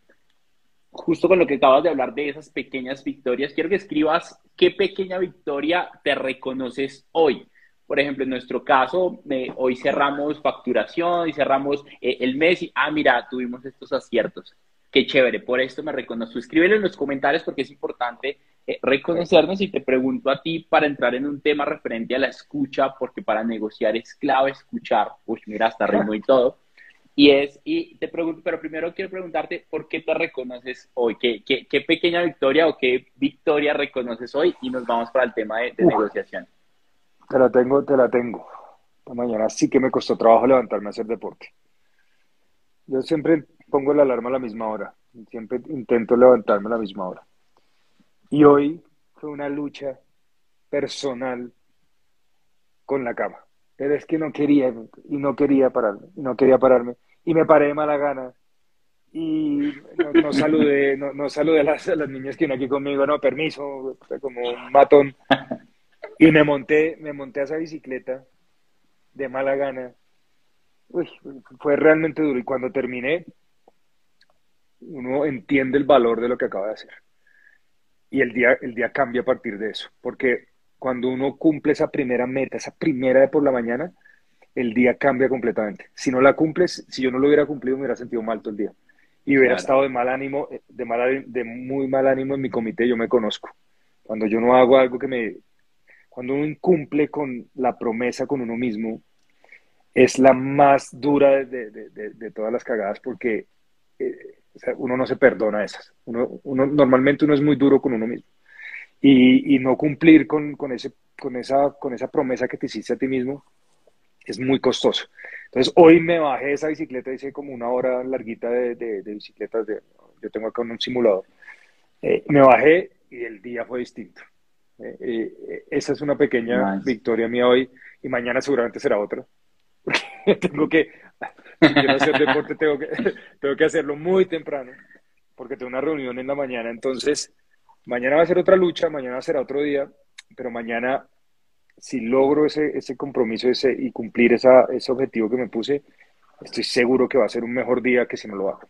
justo con lo que acabas de hablar de esas pequeñas victorias, quiero que escribas qué pequeña victoria te reconoces hoy. Por ejemplo, en nuestro caso, hoy cerramos facturación y cerramos eh, el mes y, ah, mira, tuvimos estos aciertos. Qué chévere, por esto me reconozco. Escríbelo en los comentarios porque es importante eh, reconocernos y te pregunto a ti para entrar en un tema referente a la escucha, porque para negociar es clave escuchar. Uy, mira, hasta ritmo y todo. Y es, y te pregunto, pero primero quiero preguntarte por qué te reconoces hoy, qué, qué, qué pequeña victoria o qué victoria reconoces hoy y nos vamos para el tema de, negociación. Te la tengo, te la tengo. Esta mañana sí que me costó trabajo levantarme a hacer deporte. Yo siempre pongo la alarma a la misma hora, siempre intento levantarme a la misma hora. Y hoy fue una lucha personal con la cama pero es que no quería y no quería pararme, y no quería pararme y me paré de mala gana y no, saludé, no, saludé a las, niñas que vienen aquí conmigo, no, permiso, como un matón. Y me monté, me monté a esa bicicleta de mala gana. Uy, fue realmente duro. Y cuando terminé, uno entiende el valor de lo que acaba de hacer. Y el día, el día cambia a partir de eso. Porque cuando uno cumple esa primera meta, esa primera de por la mañana, el día cambia completamente. Si no la cumples, si yo no lo hubiera cumplido, me hubiera sentido mal todo el día. Y hubiera estado de mal ánimo, eh, de, mal, de muy mal ánimo en mi comité, yo me conozco. Cuando yo no hago algo que me... Cuando uno incumple con la promesa con uno mismo, es la más dura de, todas las cagadas porque eh, uno no se perdona esas. Uno, uno, normalmente uno es muy duro con uno mismo y, no cumplir con, con, ese, con, esa, con esa promesa que te hiciste a ti mismo es muy costoso. Entonces, hoy me bajé esa bicicleta, hice como una hora larguita de, de, bicicletas, de, yo tengo acá un simulador. Eh, me bajé y el día fue distinto. Eh, eh, esa es una pequeña victoria mía hoy y mañana seguramente será otra. tengo que, si quiero hacer deporte, tengo que, tengo que hacerlo muy temprano porque tengo una reunión en la mañana. Entonces, Mañana va a ser otra lucha, mañana será otro día, pero mañana, si logro ese, ese compromiso ese, y cumplir esa, ese objetivo que me puse, estoy seguro que va a ser un mejor día que si no lo hago.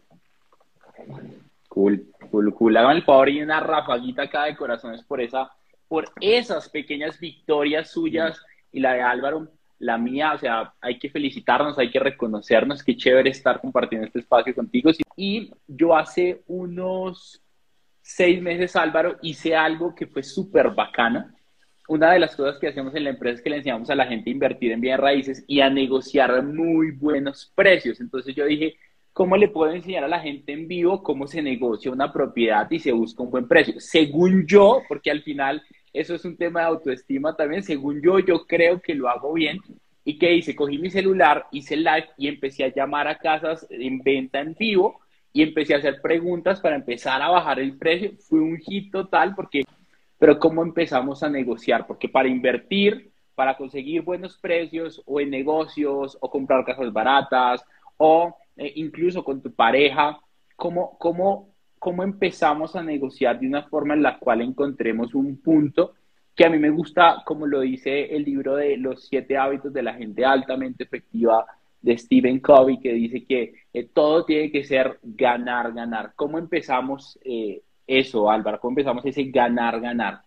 Cool, cool, cool. Hagan el favor y una rafaguita acá de corazones por, esa, por esas pequeñas victorias suyas y la de Álvaro, la mía, o sea, hay que felicitarnos, hay que reconocernos, qué chévere estar compartiendo este espacio contigo. Y yo hace unos seis meses, Álvaro, hice algo que fue súper bacana. Una de las cosas que hacemos en la empresa es que le enseñamos a la gente a invertir en bienes raíces y a negociar muy buenos precios. Entonces yo dije, ¿cómo le puedo enseñar a la gente en vivo cómo se negocia una propiedad y se busca un buen precio? Según yo, porque al final eso es un tema de autoestima también, según yo, yo creo que lo hago bien. ¿Y qué hice? Cogí mi celular, hice live y empecé a llamar a casas en venta en vivo y empecé a hacer preguntas para empezar a bajar el precio. Fue un hit total porque, pero ¿cómo empezamos a negociar? Porque para invertir para conseguir buenos precios o en negocios o comprar casas baratas o eh, incluso con tu pareja, ¿cómo, cómo, ¿cómo empezamos a negociar de una forma en la cual encontremos un punto que a mí me gusta, como lo dice el libro de los siete hábitos de la gente altamente efectiva de Stephen Covey, que dice que eh, todo tiene que ser ganar, ganar. ¿Cómo empezamos eh, eso, Álvaro? ¿Cómo empezamos ese ganar, ganar?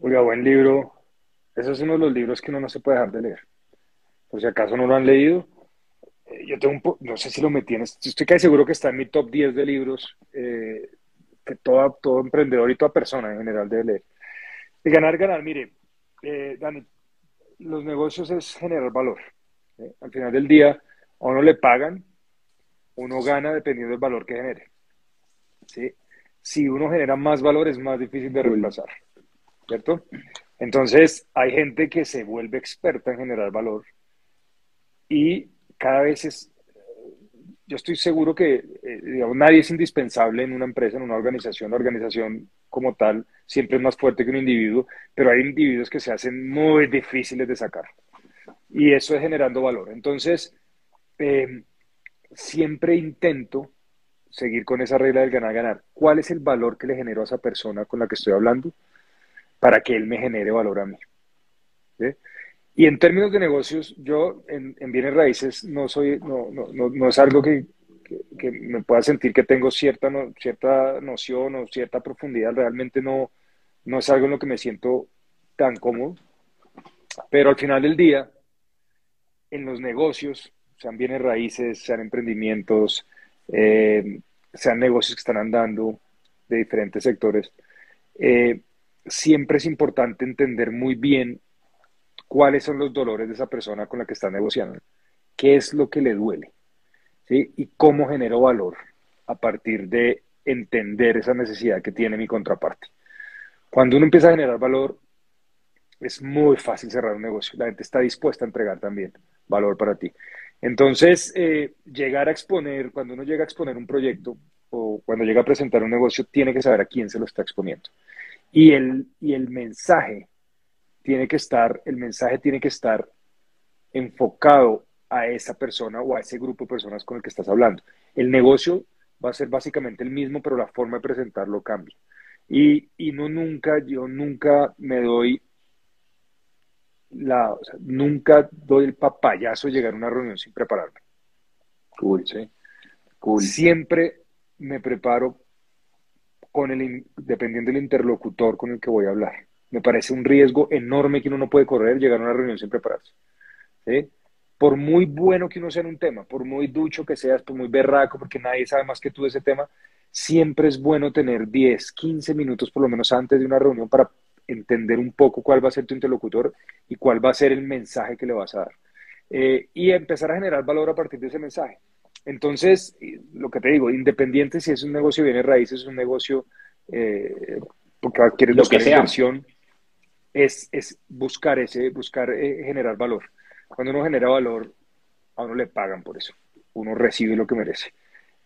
Oiga, buen libro. Ese es uno de los libros que uno no se puede dejar de leer. Por si acaso no lo han leído, eh, yo tengo un no sé si lo metí estoy casi seguro que está en mi top 10 de libros que todo, todo emprendedor y toda persona en general debe leer. El ganar, ganar, mire, Dani, los negocios es generar valor. ¿Eh? Al final del día, a uno le pagan, uno gana dependiendo del valor que genere. Si uno genera más valor, es más difícil de reemplazar. ¿Cierto? Entonces, hay gente que se vuelve experta en generar valor y cada vez es, yo estoy seguro que eh, digamos, nadie es indispensable en una empresa, en una organización. La organización como tal siempre es más fuerte que un individuo, pero hay individuos que se hacen muy difíciles de sacar. Y eso es generando valor. Entonces, eh, siempre intento seguir con esa regla del ganar-ganar. ¿Cuál es el valor que le genero a esa persona con la que estoy hablando para que él me genere valor a mí? Y en términos de negocios, yo en, bienes raíces no soy, no, no, no, es algo que, que, me pueda sentir que tengo cierta, cierta noción o cierta profundidad. Realmente no, no es algo en lo que me siento tan cómodo. Pero al final del día, en los negocios, sean bienes raíces, sean emprendimientos, eh, sean negocios que están andando de diferentes sectores, eh, siempre es importante entender muy bien cuáles son los dolores de esa persona con la que está negociando, qué es lo que le duele. Y cómo genero valor a partir de entender esa necesidad que tiene mi contraparte. Cuando uno empieza a generar valor, es muy fácil cerrar un negocio. La gente está dispuesta a entregar también valor para ti. Entonces, eh, llegar a exponer, cuando uno llega a exponer un proyecto o cuando llega a presentar un negocio, tiene que saber a quién se lo está exponiendo. Y el, y el mensaje tiene que estar, el mensaje tiene que estar enfocado a esa persona o a ese grupo de personas con el que estás hablando. El negocio va a ser básicamente el mismo, pero la forma de presentarlo cambia. Y, y no nunca, yo nunca me doy la, o sea, nunca doy el papayazo de llegar a una reunión sin prepararme. Cool, sí. Cool. Siempre me preparo con el, dependiendo del interlocutor con el que voy a hablar. Me parece un riesgo enorme que uno no puede correr, llegar a una reunión sin prepararse. ¿sí? por muy bueno que uno sea en un tema, por muy ducho que seas, por muy berraco, porque nadie sabe más que tú de ese tema, siempre es bueno tener 10, 15 minutos por lo menos antes de una reunión para entender un poco cuál va a ser tu interlocutor y cuál va a ser el mensaje que le vas a dar. Eh, y empezar a generar valor a partir de ese mensaje. Entonces, lo que te digo, independiente si es un negocio de bienes raíces, es un negocio eh, porque quieres buscar inversión, es, es buscar ese, buscar eh, generar valor. Cuando uno genera valor, a uno le pagan por eso. Uno recibe lo que merece.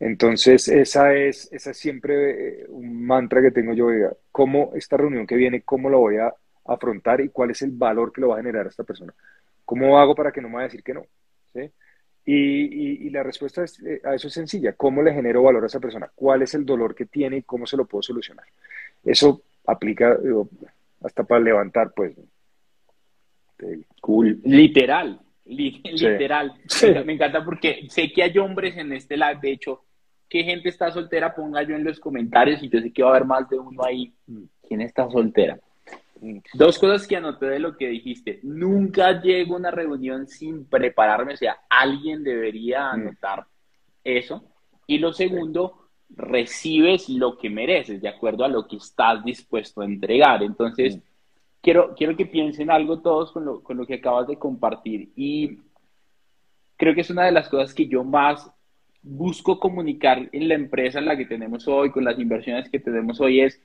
Entonces, esa es, esa es siempre eh, un mantra que tengo yo, cómo esta reunión que viene, cómo la voy a afrontar y cuál es el valor que lo va a generar a esta persona. ¿Cómo hago para que no me vaya a decir que no? Y, la respuesta eh, a eso es sencilla. ¿Cómo le genero valor a esa persona? ¿Cuál es el dolor que tiene y cómo se lo puedo solucionar? Eso aplica hasta para levantar, pues, Cool. Literal, literal. Me encanta porque sé que hay hombres en este live. De hecho, ¿qué gente está soltera? Ponga yo en los comentarios y yo sé que va a haber más de uno ahí. ¿Quién está soltera? Dos cosas que anoté de lo que dijiste. Nunca llego a una reunión sin prepararme, o sea, alguien debería mm. anotar eso. Y lo segundo, recibes lo que mereces, de acuerdo a lo que estás dispuesto a entregar. Entonces, mm quiero, quiero que piensen algo todos con lo, con lo que acabas de compartir y creo que es una de las cosas que yo más busco comunicar en la empresa en la que tenemos hoy, con las inversiones que tenemos hoy, es,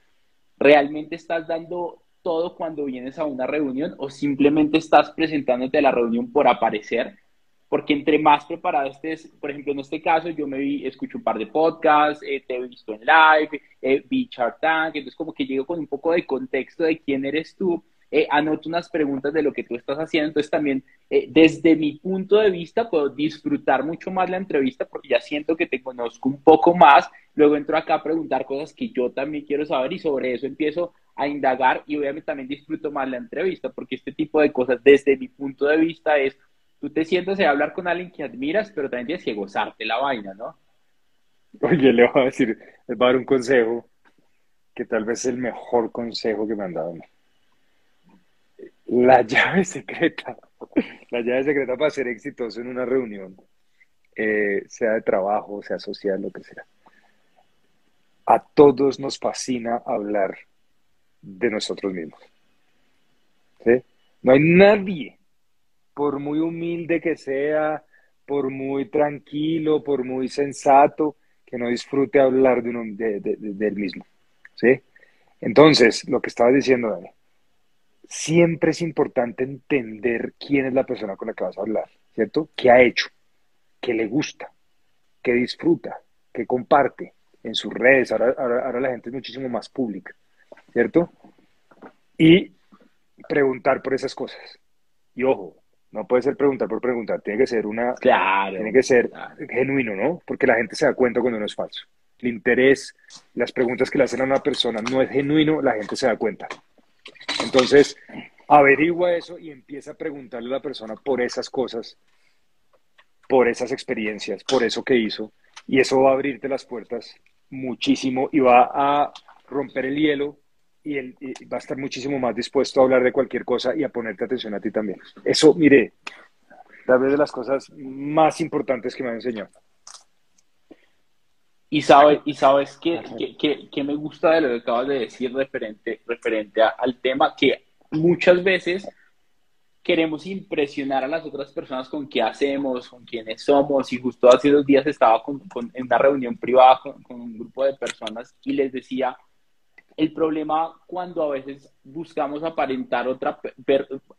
¿realmente estás dando todo cuando vienes a una reunión o simplemente estás presentándote a la reunión por aparecer? Porque entre más preparado estés, por ejemplo, en este caso, yo me vi, escucho un par de podcasts, eh, te he visto en live, eh, vi Chart Tank, entonces como que llego con un poco de contexto de quién eres tú eh, anoto unas preguntas de lo que tú estás haciendo. Entonces también, eh, desde mi punto de vista, puedo disfrutar mucho más la entrevista porque ya siento que te conozco un poco más. Luego entro acá a preguntar cosas que yo también quiero saber y sobre eso empiezo a indagar y obviamente también disfruto más la entrevista porque este tipo de cosas, desde mi punto de vista, es tú te sientas a hablar con alguien que admiras, pero también tienes que gozarte la vaina, ¿no? Oye, le voy a decir, les voy a dar un consejo que tal vez es el mejor consejo que me han dado. La llave secreta, la llave secreta para ser exitoso en una reunión, eh, sea de trabajo, sea social, lo que sea. A todos nos fascina hablar de nosotros mismos. ¿Sí? No hay nadie, por muy humilde que sea, por muy tranquilo, por muy sensato, que no disfrute hablar de, uno, de, de, él mismo. ¿Sí? Entonces, lo que estaba diciendo, Dani, siempre es importante entender quién es la persona con la que vas a hablar, ¿cierto? ¿Qué ha hecho? ¿Qué le gusta? ¿Qué disfruta? ¿Qué comparte en sus redes? Ahora, ahora, la gente es muchísimo más pública, ¿cierto? Y preguntar por esas cosas. Y ojo, no puede ser preguntar por preguntar, tiene que ser una... Claro. Tiene que ser genuino, ¿no? Porque la gente se da cuenta cuando no es falso. El interés, las preguntas que le hacen a una persona no es genuino, la gente se da cuenta. Entonces, averigua eso y empieza a preguntarle a la persona por esas cosas, por esas experiencias, por eso que hizo. Y eso va a abrirte las puertas muchísimo y va a romper el hielo y, va a estar muchísimo más dispuesto a hablar de cualquier cosa y a ponerte atención a ti también. Eso, mire, tal vez de las cosas más importantes que me ha enseñado. Y, sabe, y sabes que, que, me gusta de lo que acabas de decir referente, referente al tema, que muchas veces queremos impresionar a las otras personas con qué hacemos, con quiénes somos. Y justo hace dos días estaba con, en una reunión privada con, un grupo de personas y les decía, el problema cuando a veces buscamos aparentar otra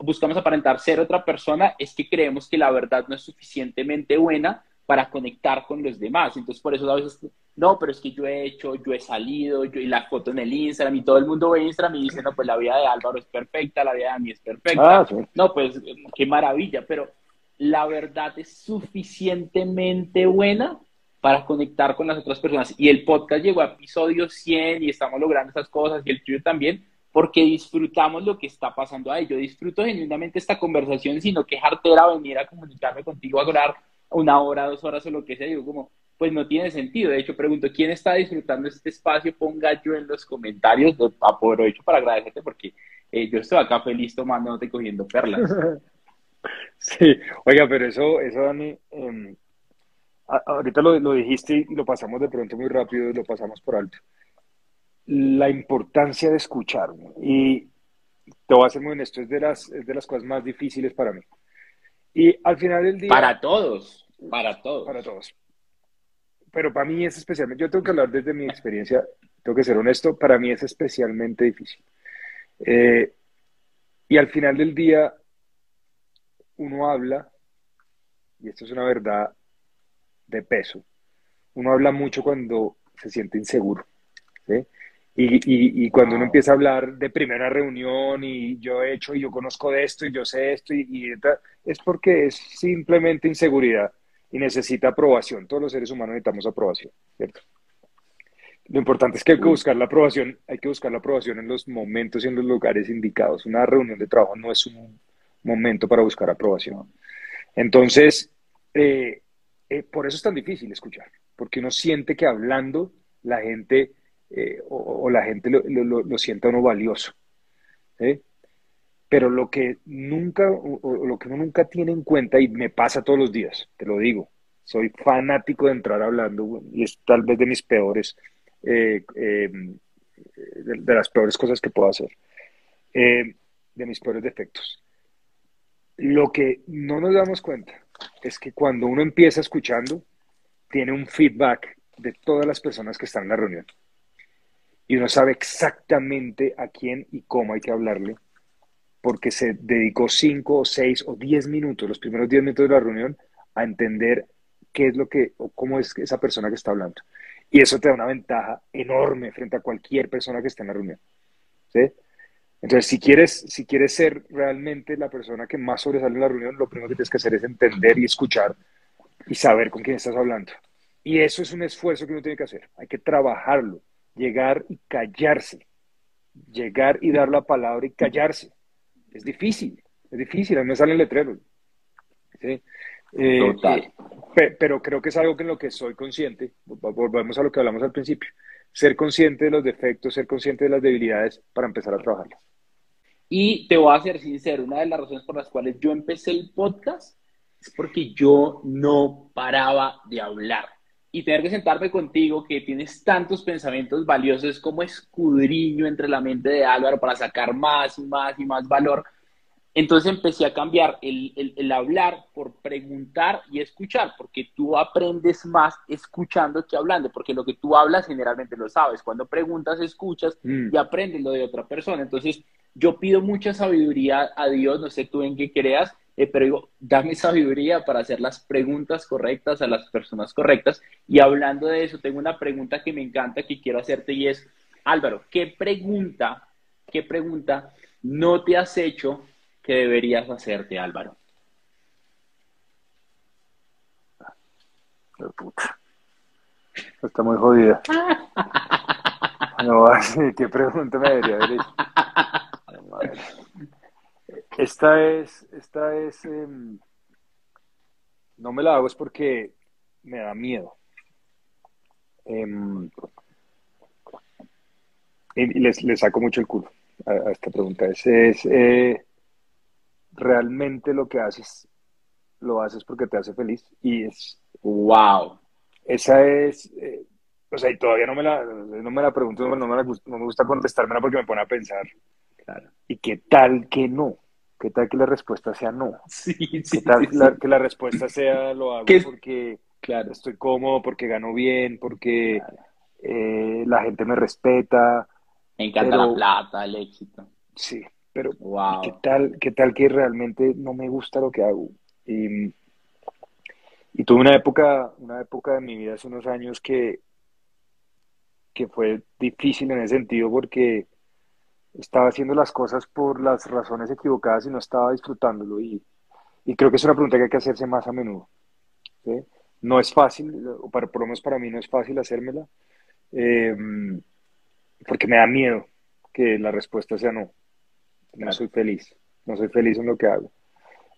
buscamos aparentar ser otra persona es que creemos que la verdad no es suficientemente buena para conectar con los demás. Entonces, por eso a veces, no, pero es que yo he hecho, yo he salido, yo y la foto en el Instagram y todo el mundo ve Instagram y dice, no, pues la vida de Álvaro es perfecta, la vida de mí es perfecta. Ah, no, pues qué maravilla, pero la verdad es suficientemente buena para conectar con las otras personas. Y el podcast llegó a episodio 100 y estamos logrando esas cosas y el tuyo también, porque disfrutamos lo que está pasando ahí. Yo disfruto genuinamente esta conversación, sino que era venir a comunicarme contigo, a hablar una hora, dos horas o lo que sea, digo como, pues no tiene sentido. De hecho, pregunto, ¿quién está disfrutando este espacio? Ponga yo en los comentarios, aprovecho para agradecerte porque eh, yo estoy acá feliz tomándote cogiendo perlas. Sí, oiga, pero eso, eso Dani, em, ahorita lo, lo, dijiste y lo pasamos de pronto muy rápido lo pasamos por alto. La importancia de escuchar, y te voy a ser muy honesto, es de las, es de las cosas más difíciles para mí. Y al final del día... Para todos, para todos. Para todos. Pero para mí es especialmente, yo tengo que hablar desde mi experiencia, tengo que ser honesto, para mí es especialmente difícil. Eh, y al final del día, uno habla, y esto es una verdad de peso, uno habla mucho cuando se siente inseguro. ¿sí? Y, y, cuando uno empieza a hablar de primera reunión y yo he hecho y yo conozco de esto y yo sé esto y, es porque es simplemente inseguridad y necesita aprobación. Todos los seres humanos necesitamos aprobación, ¿cierto? Lo importante es que hay que buscar la aprobación, hay que buscar la aprobación en los momentos y en los lugares indicados. Una reunión de trabajo no es un momento para buscar aprobación. Entonces, eh, eh, por eso es tan difícil escuchar, porque uno siente que hablando la gente eh, o, la gente lo, lo, sienta uno valioso. Pero lo que nunca, lo que uno nunca tiene en cuenta, y me pasa todos los días, te lo digo, soy fanático de entrar hablando, y es tal vez de mis peores, eh, eh, de, las peores cosas que puedo hacer, de mis peores defectos. Lo que no nos damos cuenta es que cuando uno empieza escuchando, tiene un feedback de todas las personas que están en la reunión y uno sabe exactamente a quién y cómo hay que hablarle, porque se dedicó cinco o seis o diez minutos, los primeros diez minutos de la reunión, a entender qué es lo que o cómo es esa persona que está hablando. Y eso te da una ventaja enorme frente a cualquier persona que esté en la reunión. Entonces, si quieres, si quieres ser realmente la persona que más sobresale en la reunión, lo primero que tienes que hacer es entender y escuchar y saber con quién estás hablando. Y eso es un esfuerzo que uno tiene que hacer. Hay que trabajarlo, llegar y callarse, llegar y dar la palabra y callarse. Es difícil, es difícil, a mí me salen letreros. ¿sí? Eh, Total. eh, pero creo que es algo que en lo que soy consciente, volvemos a lo que hablamos al principio, ser consciente de los defectos, ser consciente de las debilidades para empezar a trabajarlas. Y te voy a ser sincero, una de las razones por las cuales yo empecé el podcast es porque yo no paraba de hablar. Y tener que sentarme contigo, que tienes tantos pensamientos valiosos, como escudriño entre la mente de Álvaro para sacar más y más y más valor. Entonces empecé a cambiar el, el, el, hablar por preguntar y escuchar, porque tú aprendes más escuchando que hablando, porque lo que tú hablas generalmente lo sabes. Cuando preguntas, escuchas mm. y aprendes lo de otra persona. Entonces yo pido mucha sabiduría a Dios, no sé tú en qué creas, eh, pero digo, dame sabiduría para hacer las preguntas correctas a las personas correctas. Y hablando de eso, tengo una pregunta que me encanta que quiero hacerte y es, Álvaro, ¿qué pregunta, qué pregunta no te has hecho que deberías hacerte, Álvaro? puta. Está muy jodida. No, ¿qué pregunta me debería haber hecho? Esta es, esta es, eh, no me la hago es porque me da miedo. Eh, y les, les, saco mucho el culo a, a esta pregunta. Es, es eh, realmente lo que haces, lo haces porque te hace feliz y es, wow. Esa es, eh, o sea, y todavía no me la, no me la pregunto, no me, la, no me gusta contestármela porque me pone a pensar. Claro. ¿Y qué tal que no? ¿Qué tal que la respuesta sea no? Sí, sí, ¿Qué tal sí, la- que la respuesta sea lo hago ¿Qué? porque Claro. estoy cómodo, porque gano bien, porque eh, la gente me respeta? Me encanta Pero- la plata, el éxito. Sí, pero Wow. ¿qué tal, qué tal que realmente no me gusta lo que hago? Y, y tuve una época, una época de mi vida hace unos años que, que fue difícil en ese sentido porque estaba haciendo las cosas por las razones equivocadas y no estaba disfrutándolo. Y, y creo que es una pregunta que hay que hacerse más a menudo. ¿sí? No es fácil, o para, por lo menos para mí no es fácil hacérmela, eh, porque me da miedo que la respuesta sea no. No soy feliz, no soy feliz en lo que hago,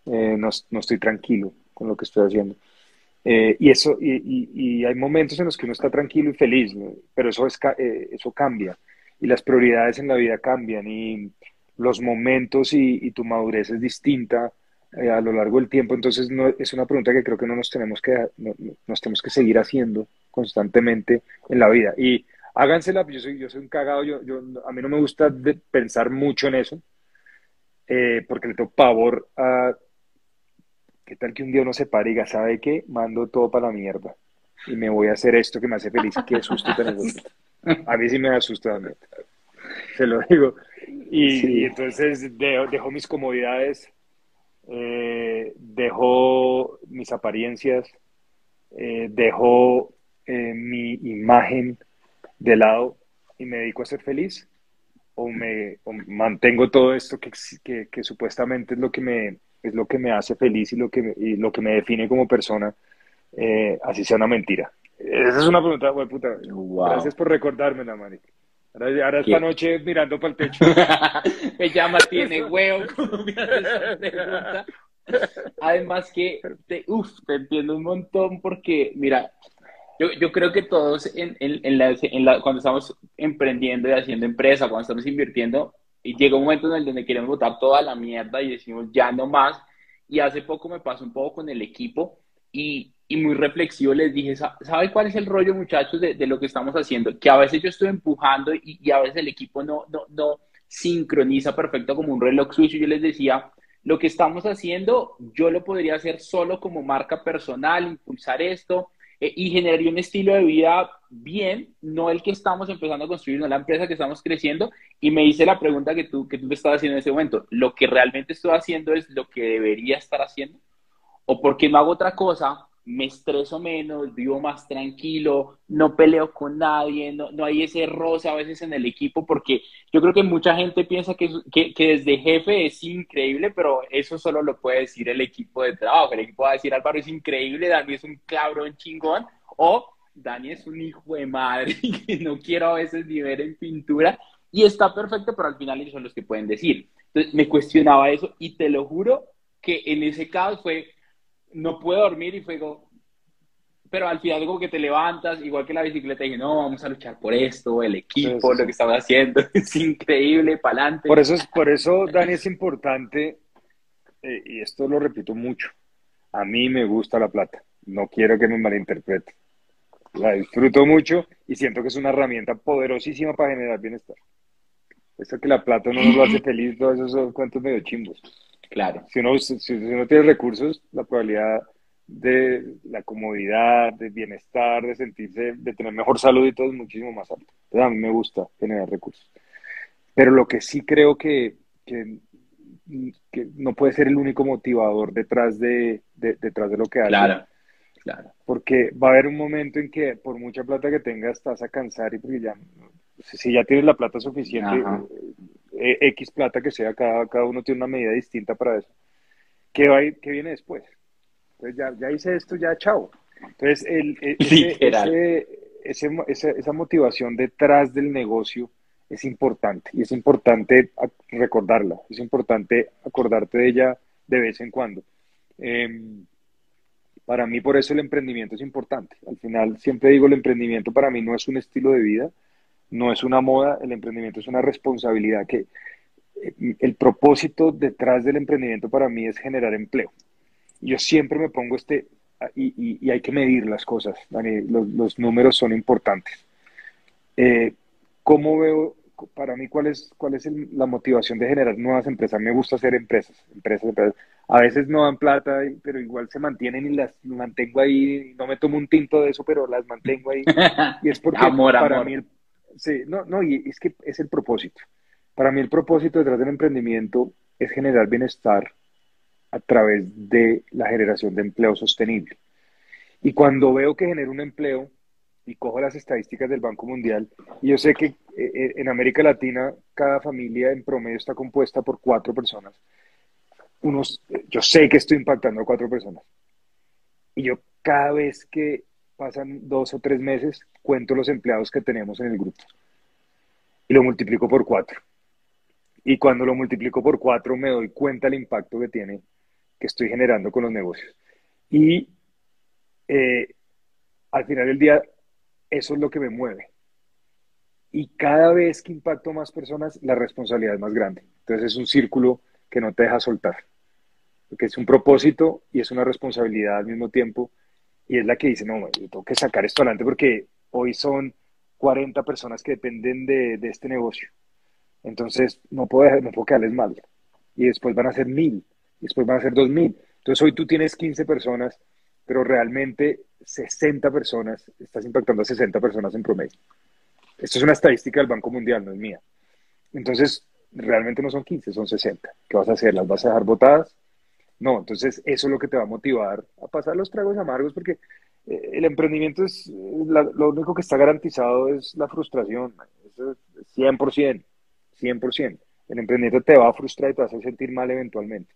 Eh, no, no estoy tranquilo con lo que estoy haciendo. Eh, y eso, y, y- y hay momentos en los que uno está tranquilo y feliz, ¿no? pero eso, es, eso cambia y las prioridades en la vida cambian y los momentos y, y tu madurez es distinta eh, a lo largo del tiempo. Entonces, no, es una pregunta que creo que no nos tenemos que, no- no- nos tenemos que seguir haciendo constantemente en la vida. Y hágansela, yo soy, yo soy un cagado, yo, yo, a mí no me gusta de- pensar mucho en eso, eh, porque le tengo pavor a qué tal que un día uno se pare y diga, ¿sabe qué? Mando todo para la mierda y me voy a hacer esto que me hace feliz. Qué susto tan. A mí sí me asusta. Se lo digo. Y, Sí. y entonces dejo, dejo mis comodidades, eh, dejo mis apariencias, eh, dejo eh, mi imagen de lado y me dedico a ser feliz o me o mantengo todo esto que, que, que supuestamente es lo que me es lo que me hace feliz y lo que me, y lo que me define como persona eh, así sea una mentira esa es una pregunta güey, puta Wow. gracias por recordármela Marica ahora, ahora esta noche mirando para el techo Me llama, tiene huevo. Además que, te, uf, te entiendo un montón porque, mira, yo, yo creo que todos en, en, en la, en la- cuando estamos emprendiendo y haciendo empresa, cuando estamos invirtiendo, y llega un momento en el donde queremos botar toda la mierda y decimos ya no más. Y hace poco me pasó un poco con el equipo y, y muy reflexivo les dije, "Sa- ¿sabe cuál es el rollo, muchachos, de, de lo que estamos haciendo? Que a veces yo estoy empujando y, y a veces el equipo no, no, no sincroniza perfecto como un reloj suizo. Yo les decía, lo que estamos haciendo, yo lo podría hacer solo como marca personal, impulsar esto eh, y generaría un estilo de vida bien, no el que estamos empezando a construir, no la empresa que estamos creciendo. Y me hice la pregunta que tú, que tú te estabas haciendo en ese momento, ¿lo que realmente estoy haciendo es lo que debería estar haciendo? ¿O porque no hago otra cosa? Me estreso menos, vivo más tranquilo, no peleo con nadie, no, no hay ese roce a veces en el equipo, porque yo creo que mucha gente piensa que, que, que, desde jefe es increíble, pero eso solo lo puede decir el equipo de trabajo. El equipo va a decir, Álvaro es increíble, Dani es un cabrón chingón, o Dani es un hijo de madre que no quiero a veces ni ver en pintura, y está perfecto, pero al final ellos son los que pueden decir. Entonces me cuestionaba eso, y te lo juro que en ese caso fue no puedo dormir y fue como, pero al final como que te levantas, igual que la bicicleta, y dije, no, vamos a luchar por esto, el equipo, lo que estamos haciendo, es increíble, para adelante. Por eso, por eso, Dani, es importante, eh, y esto lo repito mucho, a mí me gusta la plata, no quiero que me malinterprete. La disfruto mucho y siento que es una herramienta poderosísima para generar bienestar. Esto que la plata no nos lo hace feliz, todos esos cuentos medio chimbos. Claro. Si uno, si, uno tiene recursos, la probabilidad de la comodidad, de bienestar, de sentirse, de tener mejor salud y todo es muchísimo más alto. a mí me gusta generar recursos. Pero lo que sí creo que, que, no puede ser el único motivador detrás de, detrás de lo que hace. Claro, claro. Porque va a haber un momento en que por mucha plata que tengas estás a cansar y porque ya, si ya tienes la plata suficiente, eh, X plata que sea, cada, cada uno tiene una medida distinta para eso. ¿Qué, va, qué viene después? Entonces ya, ya hice esto, ya chao. Entonces, el, e, ese, ese, esa motivación detrás del negocio es importante y es importante recordarla, es importante acordarte de ella de vez en cuando. Em, para mí por eso el emprendimiento es importante. Al final siempre digo el emprendimiento para mí no es un estilo de vida, no es una moda, el emprendimiento es una responsabilidad que eh, el propósito detrás del emprendimiento para mí es generar empleo. Yo siempre me pongo este, y, hay que medir las cosas, los, números son importantes. Eh, ¿Cómo veo, para mí, cuál es, cuál es la motivación de generar nuevas empresas? Me gusta hacer empresas, empresas, empresas. A veces no dan plata, pero igual se mantienen y las mantengo ahí. No me tomo un tinto de eso, pero las mantengo ahí. Y es porque para mí el Sí, no, no, y es que es el propósito. Para mí el propósito detrás del emprendimiento es generar bienestar a través de la generación de empleo sostenible. Y cuando veo que genero un empleo y cojo las estadísticas del Banco Mundial, y yo sé que eh, eh, en América Latina cada familia en promedio está compuesta por cuatro personas. Unos, yo sé que estoy impactando a cuatro personas. Y yo cada vez que pasan dos o tres meses, cuento los empleados que tenemos en el grupo y lo multiplico por cuatro. Y cuando lo multiplico por cuatro me doy cuenta del impacto que tiene, que estoy generando con los negocios. Y eh, al final del día, eso es lo que me mueve. Y cada vez que impacto más personas, la responsabilidad es más grande. Entonces es un círculo que no te deja soltar. Porque es un propósito y es una responsabilidad al mismo tiempo y es la que dice, no, yo tengo que sacar esto adelante porque hoy son 40 personas que dependen de, de este negocio. Entonces, no puedo, no puedo quedarles mal. Y después van a ser mil, y después van a ser dos mil. Entonces, hoy tú tienes 15 personas, pero realmente 60 personas, estás impactando a 60 personas en promedio. Esto es una estadística del Banco Mundial, no es mía. Entonces, realmente no son 15, son 60. ¿Qué vas a hacer? ¿Las vas a dejar botadas? No, entonces eso es lo que te va a motivar a pasar los tragos amargos porque eh, el emprendimiento es, lo único que está garantizado es la frustración, eso es 100%, 100%. El emprendimiento te va a frustrar y te va a hacer sentir mal eventualmente.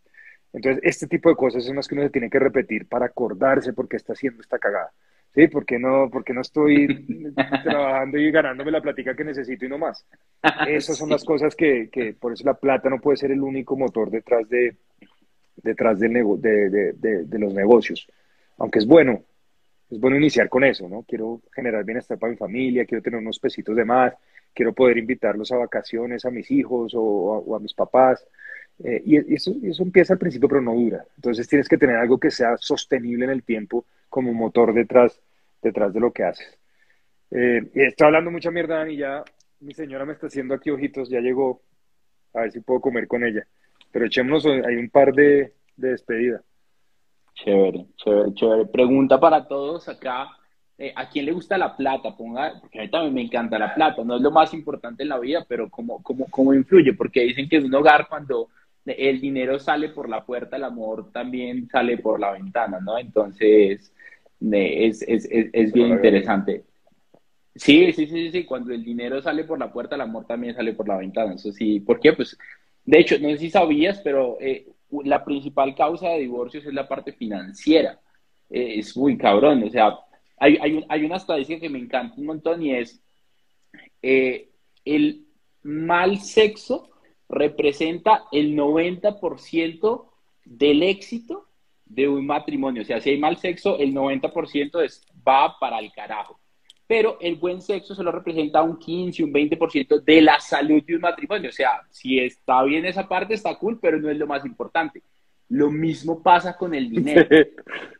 Entonces, este tipo de cosas son las que uno se tiene que repetir para acordarse por qué está haciendo esta cagada. ¿Sí? ¿Por no, porque no estoy trabajando y ganándome la plática que necesito y no más? Esas son las cosas que, que, por eso la plata no puede ser el único motor detrás de, detrás de, los negocios. Aunque es bueno, es bueno iniciar con eso, ¿no? Quiero generar bienestar para mi familia, quiero tener unos pesitos de más, quiero poder invitarlos a vacaciones a mis hijos o, a, mis papás. Eh, y, eso, eso empieza al principio, pero no dura. Entonces tienes que tener algo que sea sostenible en el tiempo como motor detrás, detrás de lo que haces. Eh, estoy hablando mucha mierda y ya mi señora me está haciendo aquí ojitos, ya llegó. A ver si puedo comer con ella. Pero echémonos, hay un par de, de despedida. Chévere, chévere, chévere. Pregunta para todos acá. Eh, ¿A quién le gusta la plata? Ponga, porque a mí también me encanta la plata. No es lo más importante en la vida, pero ¿cómo, cómo, cómo influye? Porque dicen que en un hogar cuando el dinero sale por la puerta, el amor también sale por la ventana, ¿no? Entonces, Es, es, es, bien interesante. Sí, sí, sí, sí, cuando el dinero sale por la puerta, el amor también sale por la ventana. Eso sí, ¿por qué? Pues, de hecho, no sé si sabías, pero eh, la principal causa de divorcios es la parte financiera. Eh, es muy cabrón, o sea, hay, hay, hay, una estadística que me encanta un montón y es eh, el mal sexo representa el 90% del éxito de un matrimonio. O sea, si hay mal sexo, el 90% es, va para el carajo. Pero el buen sexo solo representa un 15, un 20% de la salud de un matrimonio. O sea, si está bien esa parte, está cool, pero no es lo más importante. Lo mismo pasa con el dinero. Yo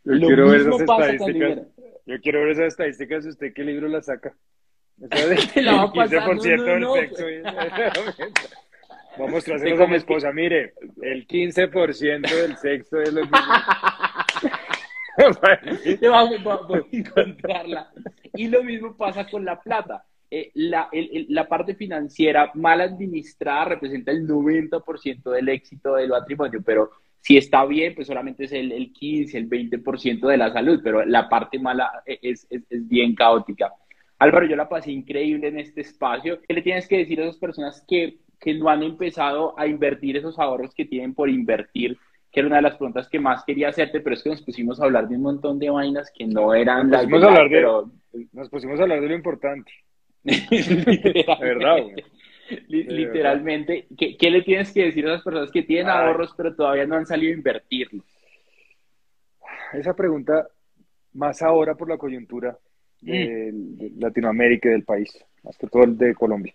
lo quiero mismo ver esas pasa con el dinero. estadísticas. Yo quiero ver esas estadísticas. ¿Usted qué libro la saca? De Te la va a pasar, 15% no, no, del sexo. Vamos a mostrárselo a mi esposa. Mire, el 15% del sexo es lo que... Vamos, va- voy a encontrarla. Y lo mismo pasa con la plata. Eh, la, el- el- la parte financiera mal administrada representa el 90% del éxito del matrimonio, pero si está bien, pues solamente es el, el 15, el 20% de la salud, pero la parte mala es, es, es bien caótica. Álvaro, yo la pasé increíble en este espacio. ¿Qué le tienes que decir a esas personas que, que no han empezado a invertir esos ahorros que tienen por invertir? Que era una de las preguntas que más quería hacerte, pero es que nos pusimos a hablar de un montón de vainas que no eran Nos las pusimos a hablar de- pero Nos pusimos a hablar de lo importante. literalmente, ¿Verdad, güey? li- De literalmente, ¿qué, qué le tienes que decir a esas personas que tienen Ay. ahorros pero todavía no han salido a invertirlos? Esa pregunta, más ahora por la coyuntura de, de Latinoamérica y del país, más que todo el de Colombia.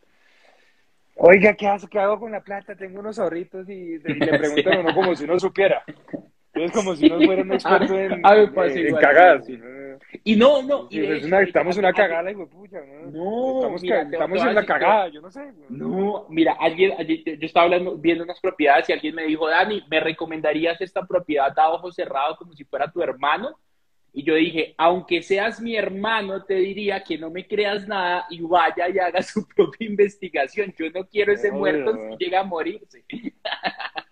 Oiga, ¿qué hago, ¿qué hago con la plata? Tengo unos ahorritos y, y le preguntan a uno como si uno supiera. Es como si uno fuera un experto en, A en igual, cagadas. sí. Y no, no, y Sí, de es hecho, una- ahorita- estamos en una cagada, hijo pucha, ¿no? No, estamos, mira, a en la cagada, yo no sé. No, mira, alguien, alguien- yo estaba hablando, viendo unas propiedades y alguien me dijo, Dani, ¿me recomendarías esta propiedad a ojos cerrados como si fuera tu hermano? Y yo dije, aunque seas mi hermano, te diría que no me creas nada y vaya y haga su propia investigación. Yo no quiero ese muerto si llega a morirse.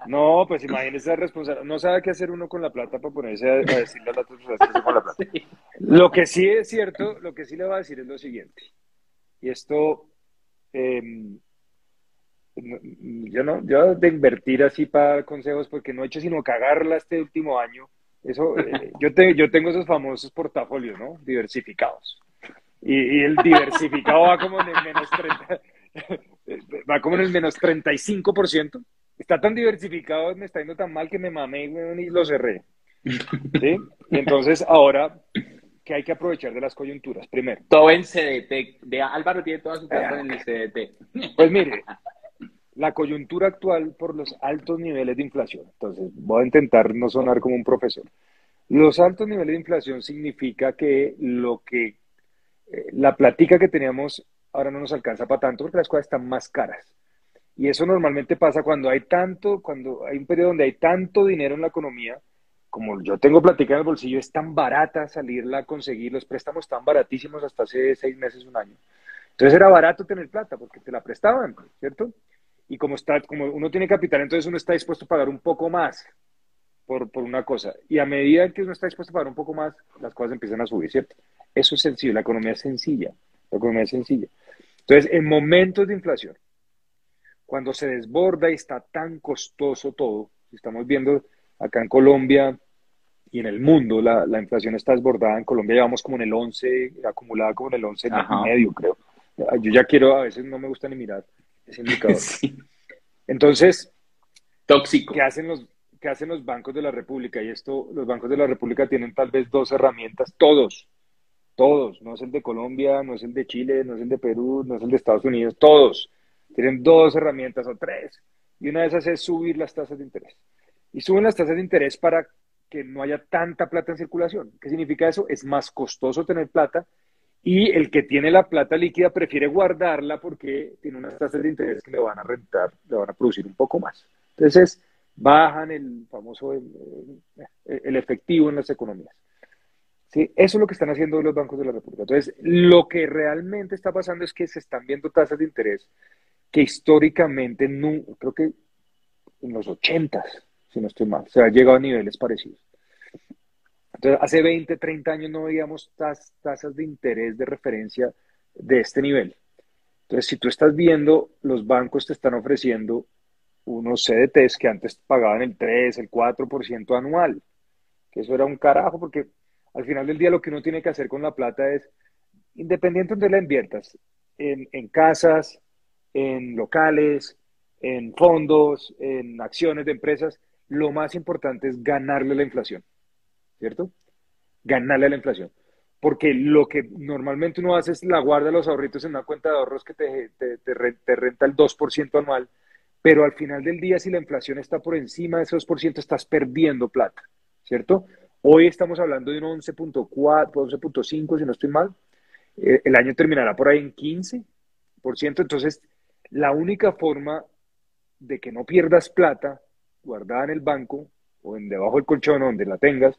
No, pues imagínese esa responsabilidad. No sabe qué hacer uno con la plata para ponerse a, a decirle a las personas qué hacer con la plata. Lo que sí es cierto, lo que sí le voy a decir es lo siguiente. Y esto, eh, no- yo no, yo de invertir así para consejos, porque no he hecho sino cagarla este último año. Eso, eh, yo, te- yo tengo esos famosos portafolios, ¿no? Diversificados. Y, y el diversificado va como en el menos 30, va como en el menos 35%. Está tan diversificado, me está yendo tan mal que me mamé, y lo cerré. ¿Sí? Y entonces ahora, ¿qué hay que aprovechar de las coyunturas? Primero, Todo en CDT. De Álvaro tiene toda su plata en el CDT. Pues mire, la coyuntura actual por los altos niveles de inflación. Entonces, voy a intentar no sonar como un profesor. Los altos niveles de inflación significa que lo que eh, la platica que teníamos ahora no nos alcanza para tanto porque las cosas están más caras. Y eso normalmente pasa cuando hay tanto, cuando hay un periodo donde hay tanto dinero en la economía, como yo tengo platica en el bolsillo, es tan barata salirla a conseguir, los préstamos están baratísimos hasta hace seis meses, un año. Entonces era barato tener plata porque te la prestaban, ¿cierto? Y como, está, como uno tiene capital, entonces uno está dispuesto a pagar un poco más por, por una cosa. Y a medida que uno está dispuesto a pagar un poco más, las cosas empiezan a subir, ¿cierto? Eso es sencillo, la economía es sencilla, la economía es sencilla. Entonces, en momentos de inflación, cuando se desborda y está tan costoso todo, estamos viendo acá en Colombia y en el mundo, la, la inflación está desbordada, en Colombia llevamos como en el 11, acumulada como en el 11 Ajá. y medio, creo. Yo ya quiero, a veces no me gusta ni mirar ese indicador. Sí. Entonces, Tóxico. ¿qué hacen los, qué hacen los bancos de la República? Y esto, los bancos de la República tienen tal vez dos herramientas, todos, todos, no es el de Colombia, no es el de Chile, no es el de Perú, no es el de Estados Unidos, todos tienen dos herramientas o tres. Y una de esas es subir las tasas de interés. Y suben las tasas de interés para que no haya tanta plata en circulación. ¿Qué significa eso? Es más costoso tener plata y el que tiene la plata líquida prefiere guardarla porque tiene unas tasas de interés que le van a rentar, le van a producir un poco más. Entonces, bajan el famoso el, efectivo en las economías. ¿Sí? Eso es lo que están haciendo los bancos de la República. Entonces, lo que realmente está pasando es que se están viendo tasas de interés que históricamente, no, creo que en los ochentas, si no estoy mal, se ha llegado a niveles parecidos. Entonces, hace 20, 30 años no veíamos tasas de interés de referencia de este nivel. Entonces, si tú estás viendo, los bancos te están ofreciendo unos CDTs que antes pagaban el 3, el 4% anual, que eso era un carajo, porque al final del día lo que uno tiene que hacer con la plata es, independiente de la inviertas, en, en casas, en locales, en fondos, en acciones de empresas, lo más importante es ganarle la inflación, ¿cierto? Ganarle a la inflación. Porque lo que normalmente uno hace es la guarda los ahorritos en una cuenta de ahorros que te, te, renta el 2% anual, pero al final del día, si la inflación está por encima de ese 2%, estás perdiendo plata, ¿cierto? Hoy estamos hablando de un 11.4, 11.5, si no estoy mal. Eh, el año terminará por ahí en 15%. Entonces, la única forma de que no pierdas plata guardada en el banco o en debajo del colchón donde la tengas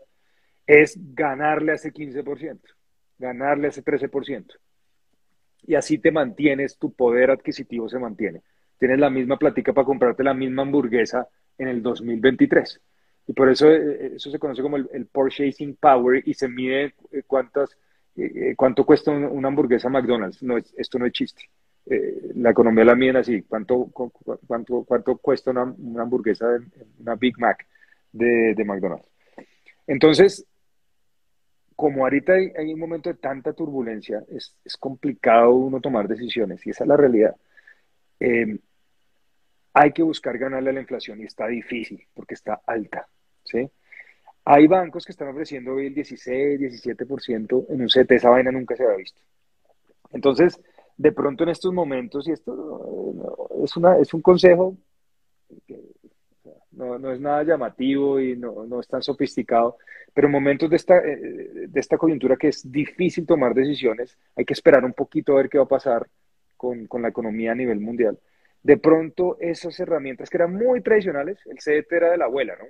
es ganarle a ese 15%, ganarle a ese 13%. Y así te mantienes, tu poder adquisitivo se mantiene. Tienes la misma platica para comprarte la misma hamburguesa en el 2023. Y por eso eh, eso se conoce como el, purchasing power y se mide eh, cuántas, eh, cuánto cuesta una hamburguesa McDonald's. No, esto no es chiste. la economía la mide así. ¿Cuánto, cuánto, cuánto cuesta una, hamburguesa, una Big Mac de McDonald's? Entonces, como ahorita hay, un momento de tanta turbulencia, es, es, complicado uno tomar decisiones y esa es la realidad. Eh, hay que buscar ganarle a la inflación y está difícil porque está alta. ¿sí? Hay bancos que están ofreciendo hoy el 16, 17% en un CT, esa vaina nunca se había visto. Entonces, de pronto en estos momentos, y esto es, una, es un consejo que no, no, es nada llamativo y no, no, es tan sofisticado, pero en momentos de esta, eh, de esta coyuntura que es difícil tomar decisiones, hay que esperar un poquito a ver qué va a pasar con, con la economía a nivel mundial. De pronto, esas herramientas que eran muy tradicionales, el CDT era de la abuela, ¿no?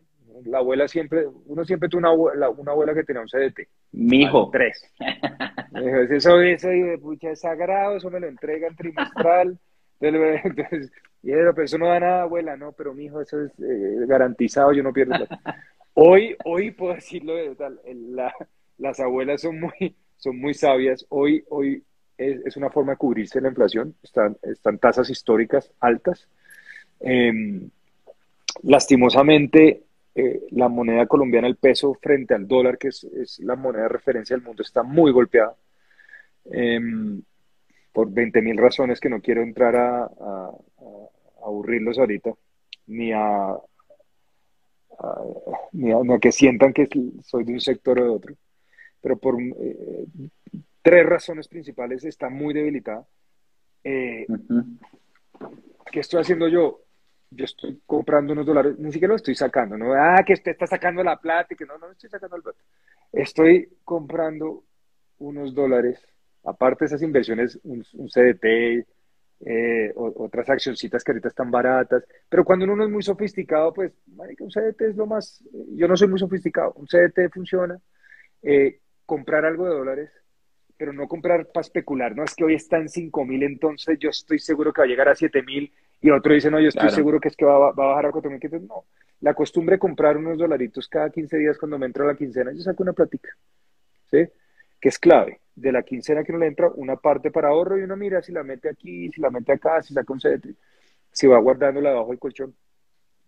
La abuela siempre, uno siempre tuvo una abuela, una abuela que tenía un CDT. Mi hijo. Tres. eso, eso, pucha, es sagrado, eso me lo entregan trimestral. Entonces, pero eso no da nada, abuela, no, pero mi hijo, eso es eh, garantizado, yo no pierdo. Hoy, hoy puedo decirlo de tal, la, las abuelas son muy, son muy sabias. Hoy, hoy es, una forma de cubrirse la inflación, están, están tasas históricas altas. Em, lastimosamente, eh, la moneda colombiana, el peso frente al dólar, que es, es la moneda de referencia del mundo, está muy golpeada em, por 20 mil razones que no quiero entrar a, aburrirlos ahorita, ni a, ni a, que sientan que soy de un sector o de otro, pero por eh, tres razones principales está muy debilitada. Eh, ¿Qué estoy haciendo yo? yo estoy comprando unos dólares, ni siquiera lo estoy sacando, no, ah, que usted está sacando la plata y que no, no estoy sacando el plata. Estoy comprando unos dólares, aparte de esas inversiones, un, CDT, eh, otras accioncitas que ahorita están baratas, pero cuando uno no es muy sofisticado, pues, un CDT es lo más, yo no soy muy sofisticado, un CDT funciona, eh, comprar algo de dólares, pero no comprar para especular, no es que hoy está en 5 mil, entonces yo estoy seguro que va a llegar a 7 mil y otro dice, no, yo estoy seguro que es que va, a bajar a 4.500. No, la costumbre de comprar unos dolaritos cada 15 días cuando me entra la quincena, yo saco una platica, ¿sí? Que es clave. De la quincena que no le entra, una parte para ahorro y uno mira si la mete aquí, si la mete acá, si saca un CDT, si va guardándola debajo del colchón.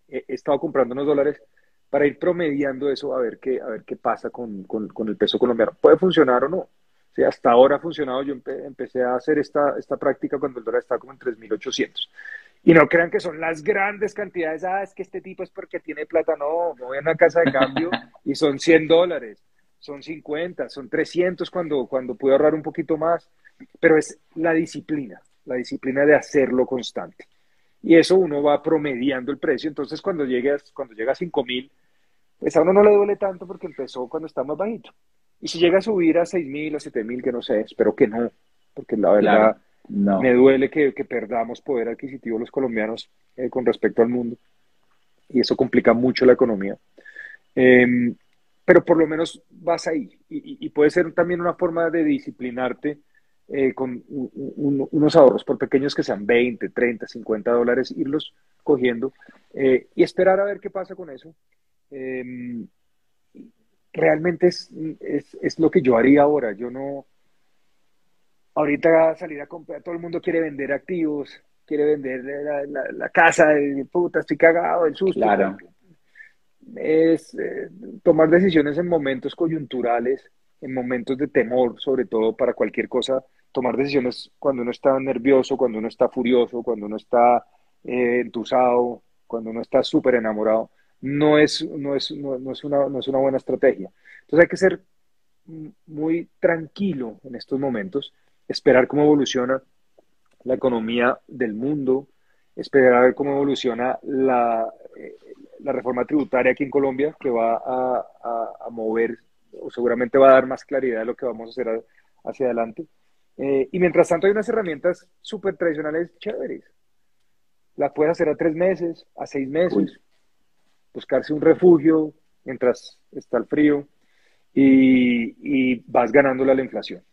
He, estado comprando unos dólares para ir promediando eso a ver qué, a ver qué pasa con, con, el peso colombiano. ¿Puede funcionar o no? Sí, hasta ahora ha funcionado. Yo empecé a hacer esta, esta práctica cuando el dólar estaba como en 3.800. Y no crean que son las grandes cantidades, ah, es que este tipo es porque tiene plata, no, me voy a una casa de cambio y son 100 dólares, son 50, son 300 cuando, cuando puedo ahorrar un poquito más, pero es la disciplina, la disciplina de hacerlo constante. Y eso uno va promediando el precio, entonces cuando llegas, cuando llega a 5 mil, pues a uno no le duele tanto porque empezó cuando está más bajito. Y si llega a subir a 6 mil o 7 mil, que no sé, espero que no, porque la verdad... Me duele que, perdamos poder adquisitivo los colombianos eh, con respecto al mundo y eso complica mucho la economía. Em, pero por lo menos vas ahí y, puede ser también una forma de disciplinarte eh, con unos ahorros, por pequeños que sean 20, 30, 50 dólares, irlos cogiendo eh, y esperar a ver qué pasa con eso. Em, realmente es, es, lo que yo haría ahora. Yo no, ahorita salir a comprar, todo el mundo quiere vender activos, quiere vender la, casa, de puta, estoy cagado, el susto. Claro. Es eh, tomar decisiones en momentos coyunturales, en momentos de temor, sobre todo para cualquier cosa, tomar decisiones cuando uno está nervioso, cuando uno está furioso, cuando uno está eh, entusado, cuando uno está súper enamorado, no es, no, es, no, es una, no es una buena estrategia. Entonces hay que ser muy tranquilo en estos momentos, esperar cómo evoluciona la economía del mundo, esperar a ver cómo evoluciona la, eh, la reforma tributaria aquí en Colombia, que va a, a, mover, o seguramente va a dar más claridad de lo que vamos a hacer hacia adelante. Eh, y mientras tanto hay unas herramientas súper tradicionales chéveres. La puedes hacer a tres meses, a seis meses, buscarse un refugio mientras está el frío y, y vas ganándole a la inflación.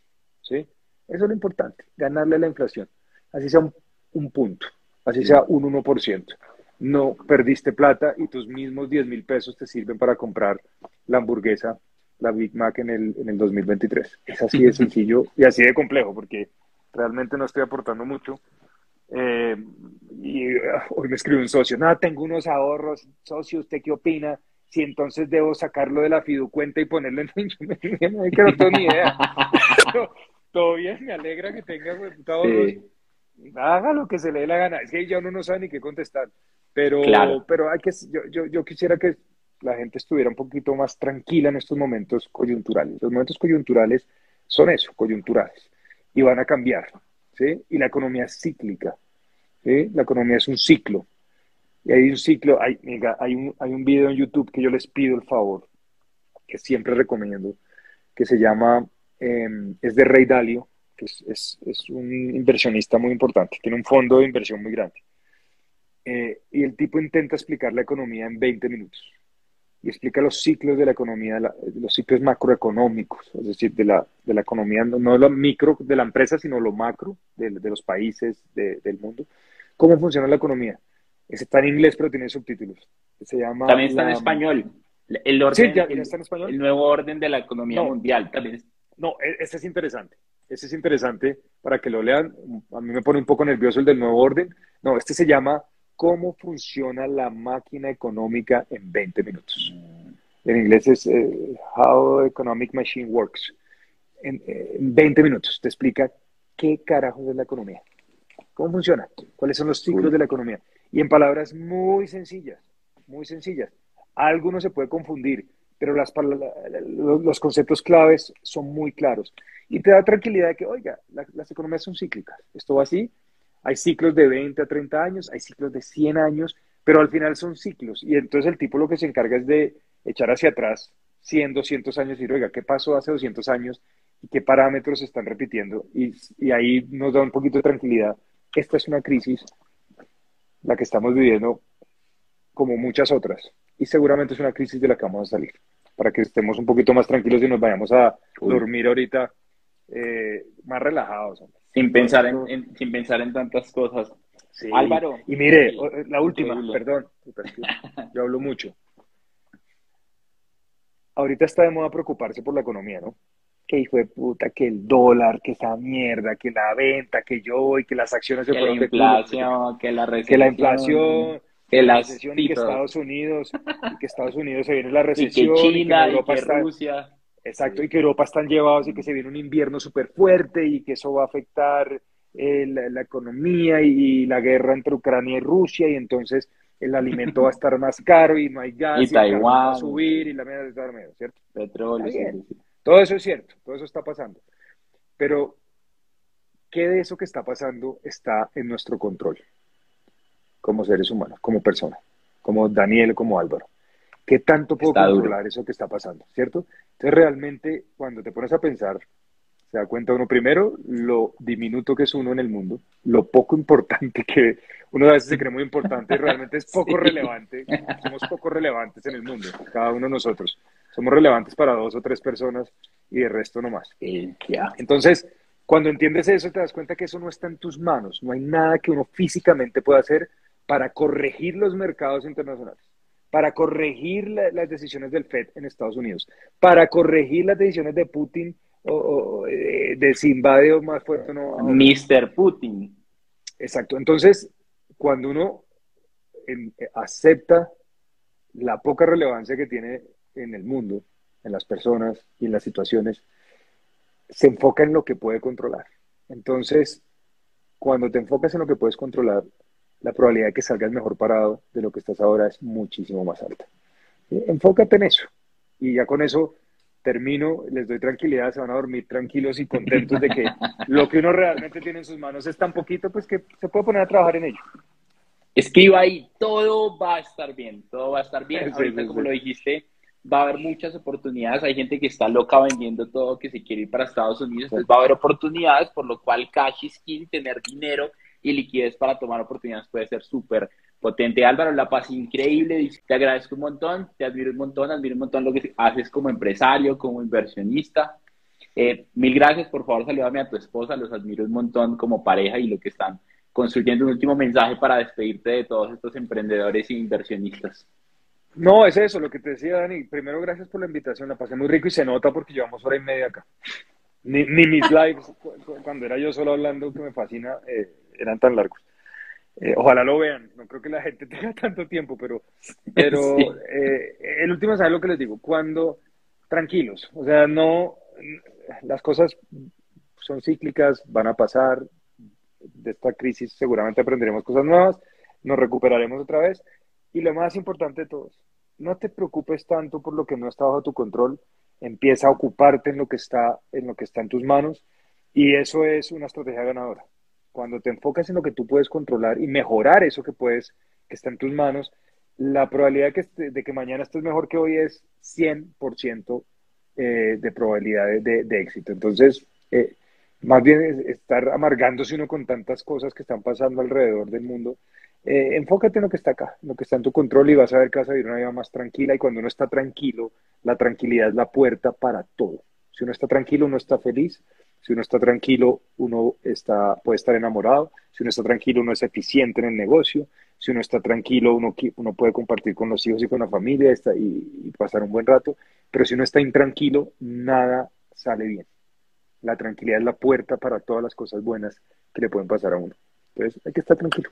¿sí? Eso es lo importante, ganarle a la inflación. Así sea un, punto, así sea un 1%. No perdiste plata y tus mismos 10 mil pesos te sirven para comprar la hamburguesa, la Big Mac en el, en el 2023. Es así de sencillo y así de complejo, porque realmente no estoy aportando mucho. Eh, y ah, hoy me escribe un socio, nada, tengo unos ahorros, socio, ¿usted qué opina? Si entonces debo sacarlo de la fiducuenta y ponerlo en yo no tengo ni idea. Todo bien, me alegra que tenga ahorros. Haga lo que se le dé la gana. Es que ya uno no sabe ni qué contestar. Pero, pero hay que, yo, yo, yo quisiera que la gente estuviera un poquito más tranquila en estos momentos coyunturales. Los momentos coyunturales son eso, coyunturales, y van a cambiar. ¿sí? Y la economía es cíclica. ¿sí? La economía es un ciclo. Y hay un ciclo, hay, hay, un, hay un video en YouTube que yo les pido el favor, que siempre recomiendo, que se llama, em, es de Rey Dalio, que es, es, es, un inversionista muy importante, tiene un fondo de inversión muy grande. Eh, y el tipo intenta explicar la economía en 20 minutos y explica los ciclos de la economía, los ciclos macroeconómicos, es decir, de la, de la economía, no lo micro de la empresa, sino lo macro de, de los países del mundo, cómo funciona la economía. Ese está en inglés, pero tiene subtítulos. Se llama también está en español. El orden, sí, ya, está en español. El nuevo orden de la economía mundial también. No, e, ese es interesante. Ese es interesante para que lo lean. A mí me pone un poco nervioso el del nuevo orden. No, este se llama cómo funciona la máquina económica en 20 minutos. En inglés es eh, How Economic Machine Works. En, 20 minutos te explica qué carajo es la economía, cómo funciona, cuáles son los ciclos de la economía. Y en palabras muy sencillas, muy sencillas. Algo se puede confundir, pero las, los conceptos claves son muy claros. Y te da tranquilidad de que, oiga, las economías son cíclicas. Esto va así, hay ciclos de 20 a 30 años, hay ciclos de 100 años, pero al final son ciclos. Y entonces el tipo lo que se encarga es de echar hacia atrás 100, 200 años y, oiga, ¿qué pasó hace 200 años? ¿Y qué parámetros se están repitiendo? Y, y ahí nos da un poquito de tranquilidad. Esta es una crisis, la que estamos viviendo, como muchas otras. Y seguramente es una crisis de la que vamos a salir. Para que estemos un poquito más tranquilos y nos vayamos a dormir ahorita eh, más relajados. Sin pensar en, sin pensar en tantas cosas. Álvaro. Y mire, la última, perdón, yo hablo mucho. Ahorita está de moda preocuparse por la economía, ¿no? Que hijo de puta, que el dólar, que esa mierda, que la venta, que yo y que las acciones se que fueron la inflación, que la recesión, que la inflación, que la recesión y que Estados Unidos, y que Estados Unidos se viene la recesión, y que China, y que, Rusia. Exacto, y que Europa están llevados y que se viene un invierno súper fuerte y que eso va a afectar eh, la, economía y, la guerra entre Ucrania y Rusia y entonces el alimento va a estar más caro y no hay gas y, Taiwán va a subir y la mierda va a estar ¿cierto? Petróleo. Todo eso es cierto, todo eso está pasando. Pero, ¿qué de eso que está pasando está en nuestro control? Como seres humanos, como personas, como Daniel, como Álvaro. ¿Qué tanto puedo controlar eso que está pasando? ¿Cierto? Entonces, realmente, cuando te pones a pensar, se da cuenta uno primero lo diminuto que es uno en el mundo, lo poco importante que uno a veces se cree muy importante y realmente es poco relevante. Somos poco relevantes en el mundo, cada uno de nosotros. Somos relevantes para dos o tres personas y de resto no más. Entonces, cuando entiendes eso, te das cuenta que eso no está en tus manos. No hay nada que uno físicamente pueda hacer para corregir los mercados internacionales para corregir las decisiones del FED en Estados Unidos, para corregir las decisiones de Putin o, eh, de si invade o más fuerte o no. Mr. Putin. Exacto. Entonces, cuando uno eh, acepta la poca relevancia que tiene en el mundo, en las personas y en las situaciones, se enfoca en lo que puede controlar. Entonces, cuando te enfocas en lo que puedes controlar, la probabilidad de que salgas mejor parado de lo que estás ahora es muchísimo más alta. Enfócate en eso. Y ya con eso termino, les doy tranquilidad, se van a dormir tranquilos y contentos de que lo que uno realmente tiene en sus manos es tan poquito, pues que se puede poner a trabajar en ello. Escriba ahí, todo va a estar bien, todo va a estar bien. Ahorita, como lo dijiste, va a haber muchas oportunidades. Hay gente que está loca vendiendo todo, que se quiere ir para Estados Unidos. Entonces va a haber oportunidades, por lo cual cash is king, tener dinero y liquidez para tomar oportunidades puede ser súper potente. Álvaro, la paz increíble. Te agradezco un montón, te admiro un montón, admiro un montón lo que haces como empresario, como inversionista. Eh, mil gracias, por favor, saludame a tu esposa, los admiro un montón como pareja y lo que están construyendo. Un último mensaje para despedirte de todos estos emprendedores e inversionistas. No, es eso, lo que te decía Dani. Primero, gracias por la invitación, la pasé muy rico y se nota porque llevamos hora y media acá. Ni, mis lives, cuando era yo solo hablando, que me fascina, eh, eran tan largos. Eh, ojalá lo vean, no creo que la gente tenga tanto tiempo, pero, pero eh, el último, ¿sabes lo que les digo? Cuando, tranquilos, o sea, no, las cosas son cíclicas, van a pasar, de esta crisis seguramente aprenderemos cosas nuevas, nos recuperaremos otra vez, y lo más importante de todos, no te preocupes tanto por lo que no está bajo tu control, empieza a ocuparte en lo que está, en lo que está en tus manos, y eso es una estrategia ganadora. Cuando te enfocas en lo que tú puedes controlar y mejorar eso que puedes, que está en tus manos, la probabilidad de que, que mañana estés mejor que hoy es 100% eh, de probabilidad de, éxito. Entonces, eh, más bien estar amargándose uno con tantas cosas que están pasando alrededor del mundo, eh, enfócate en lo que está acá, en lo que está en tu control y vas a ver que vas a vivir una vida más tranquila y cuando uno está tranquilo, la tranquilidad es la puerta para todo. Si uno está tranquilo, uno está feliz si uno está tranquilo, uno está, puede estar enamorado. Si uno está tranquilo, uno es eficiente en el negocio. Si uno está tranquilo, uno, uno puede compartir con los hijos y con la familia está, y, pasar un buen rato. Pero si uno está intranquilo, nada sale bien. La tranquilidad es la puerta para todas las cosas buenas que le pueden pasar a uno. Entonces hay que estar tranquilo.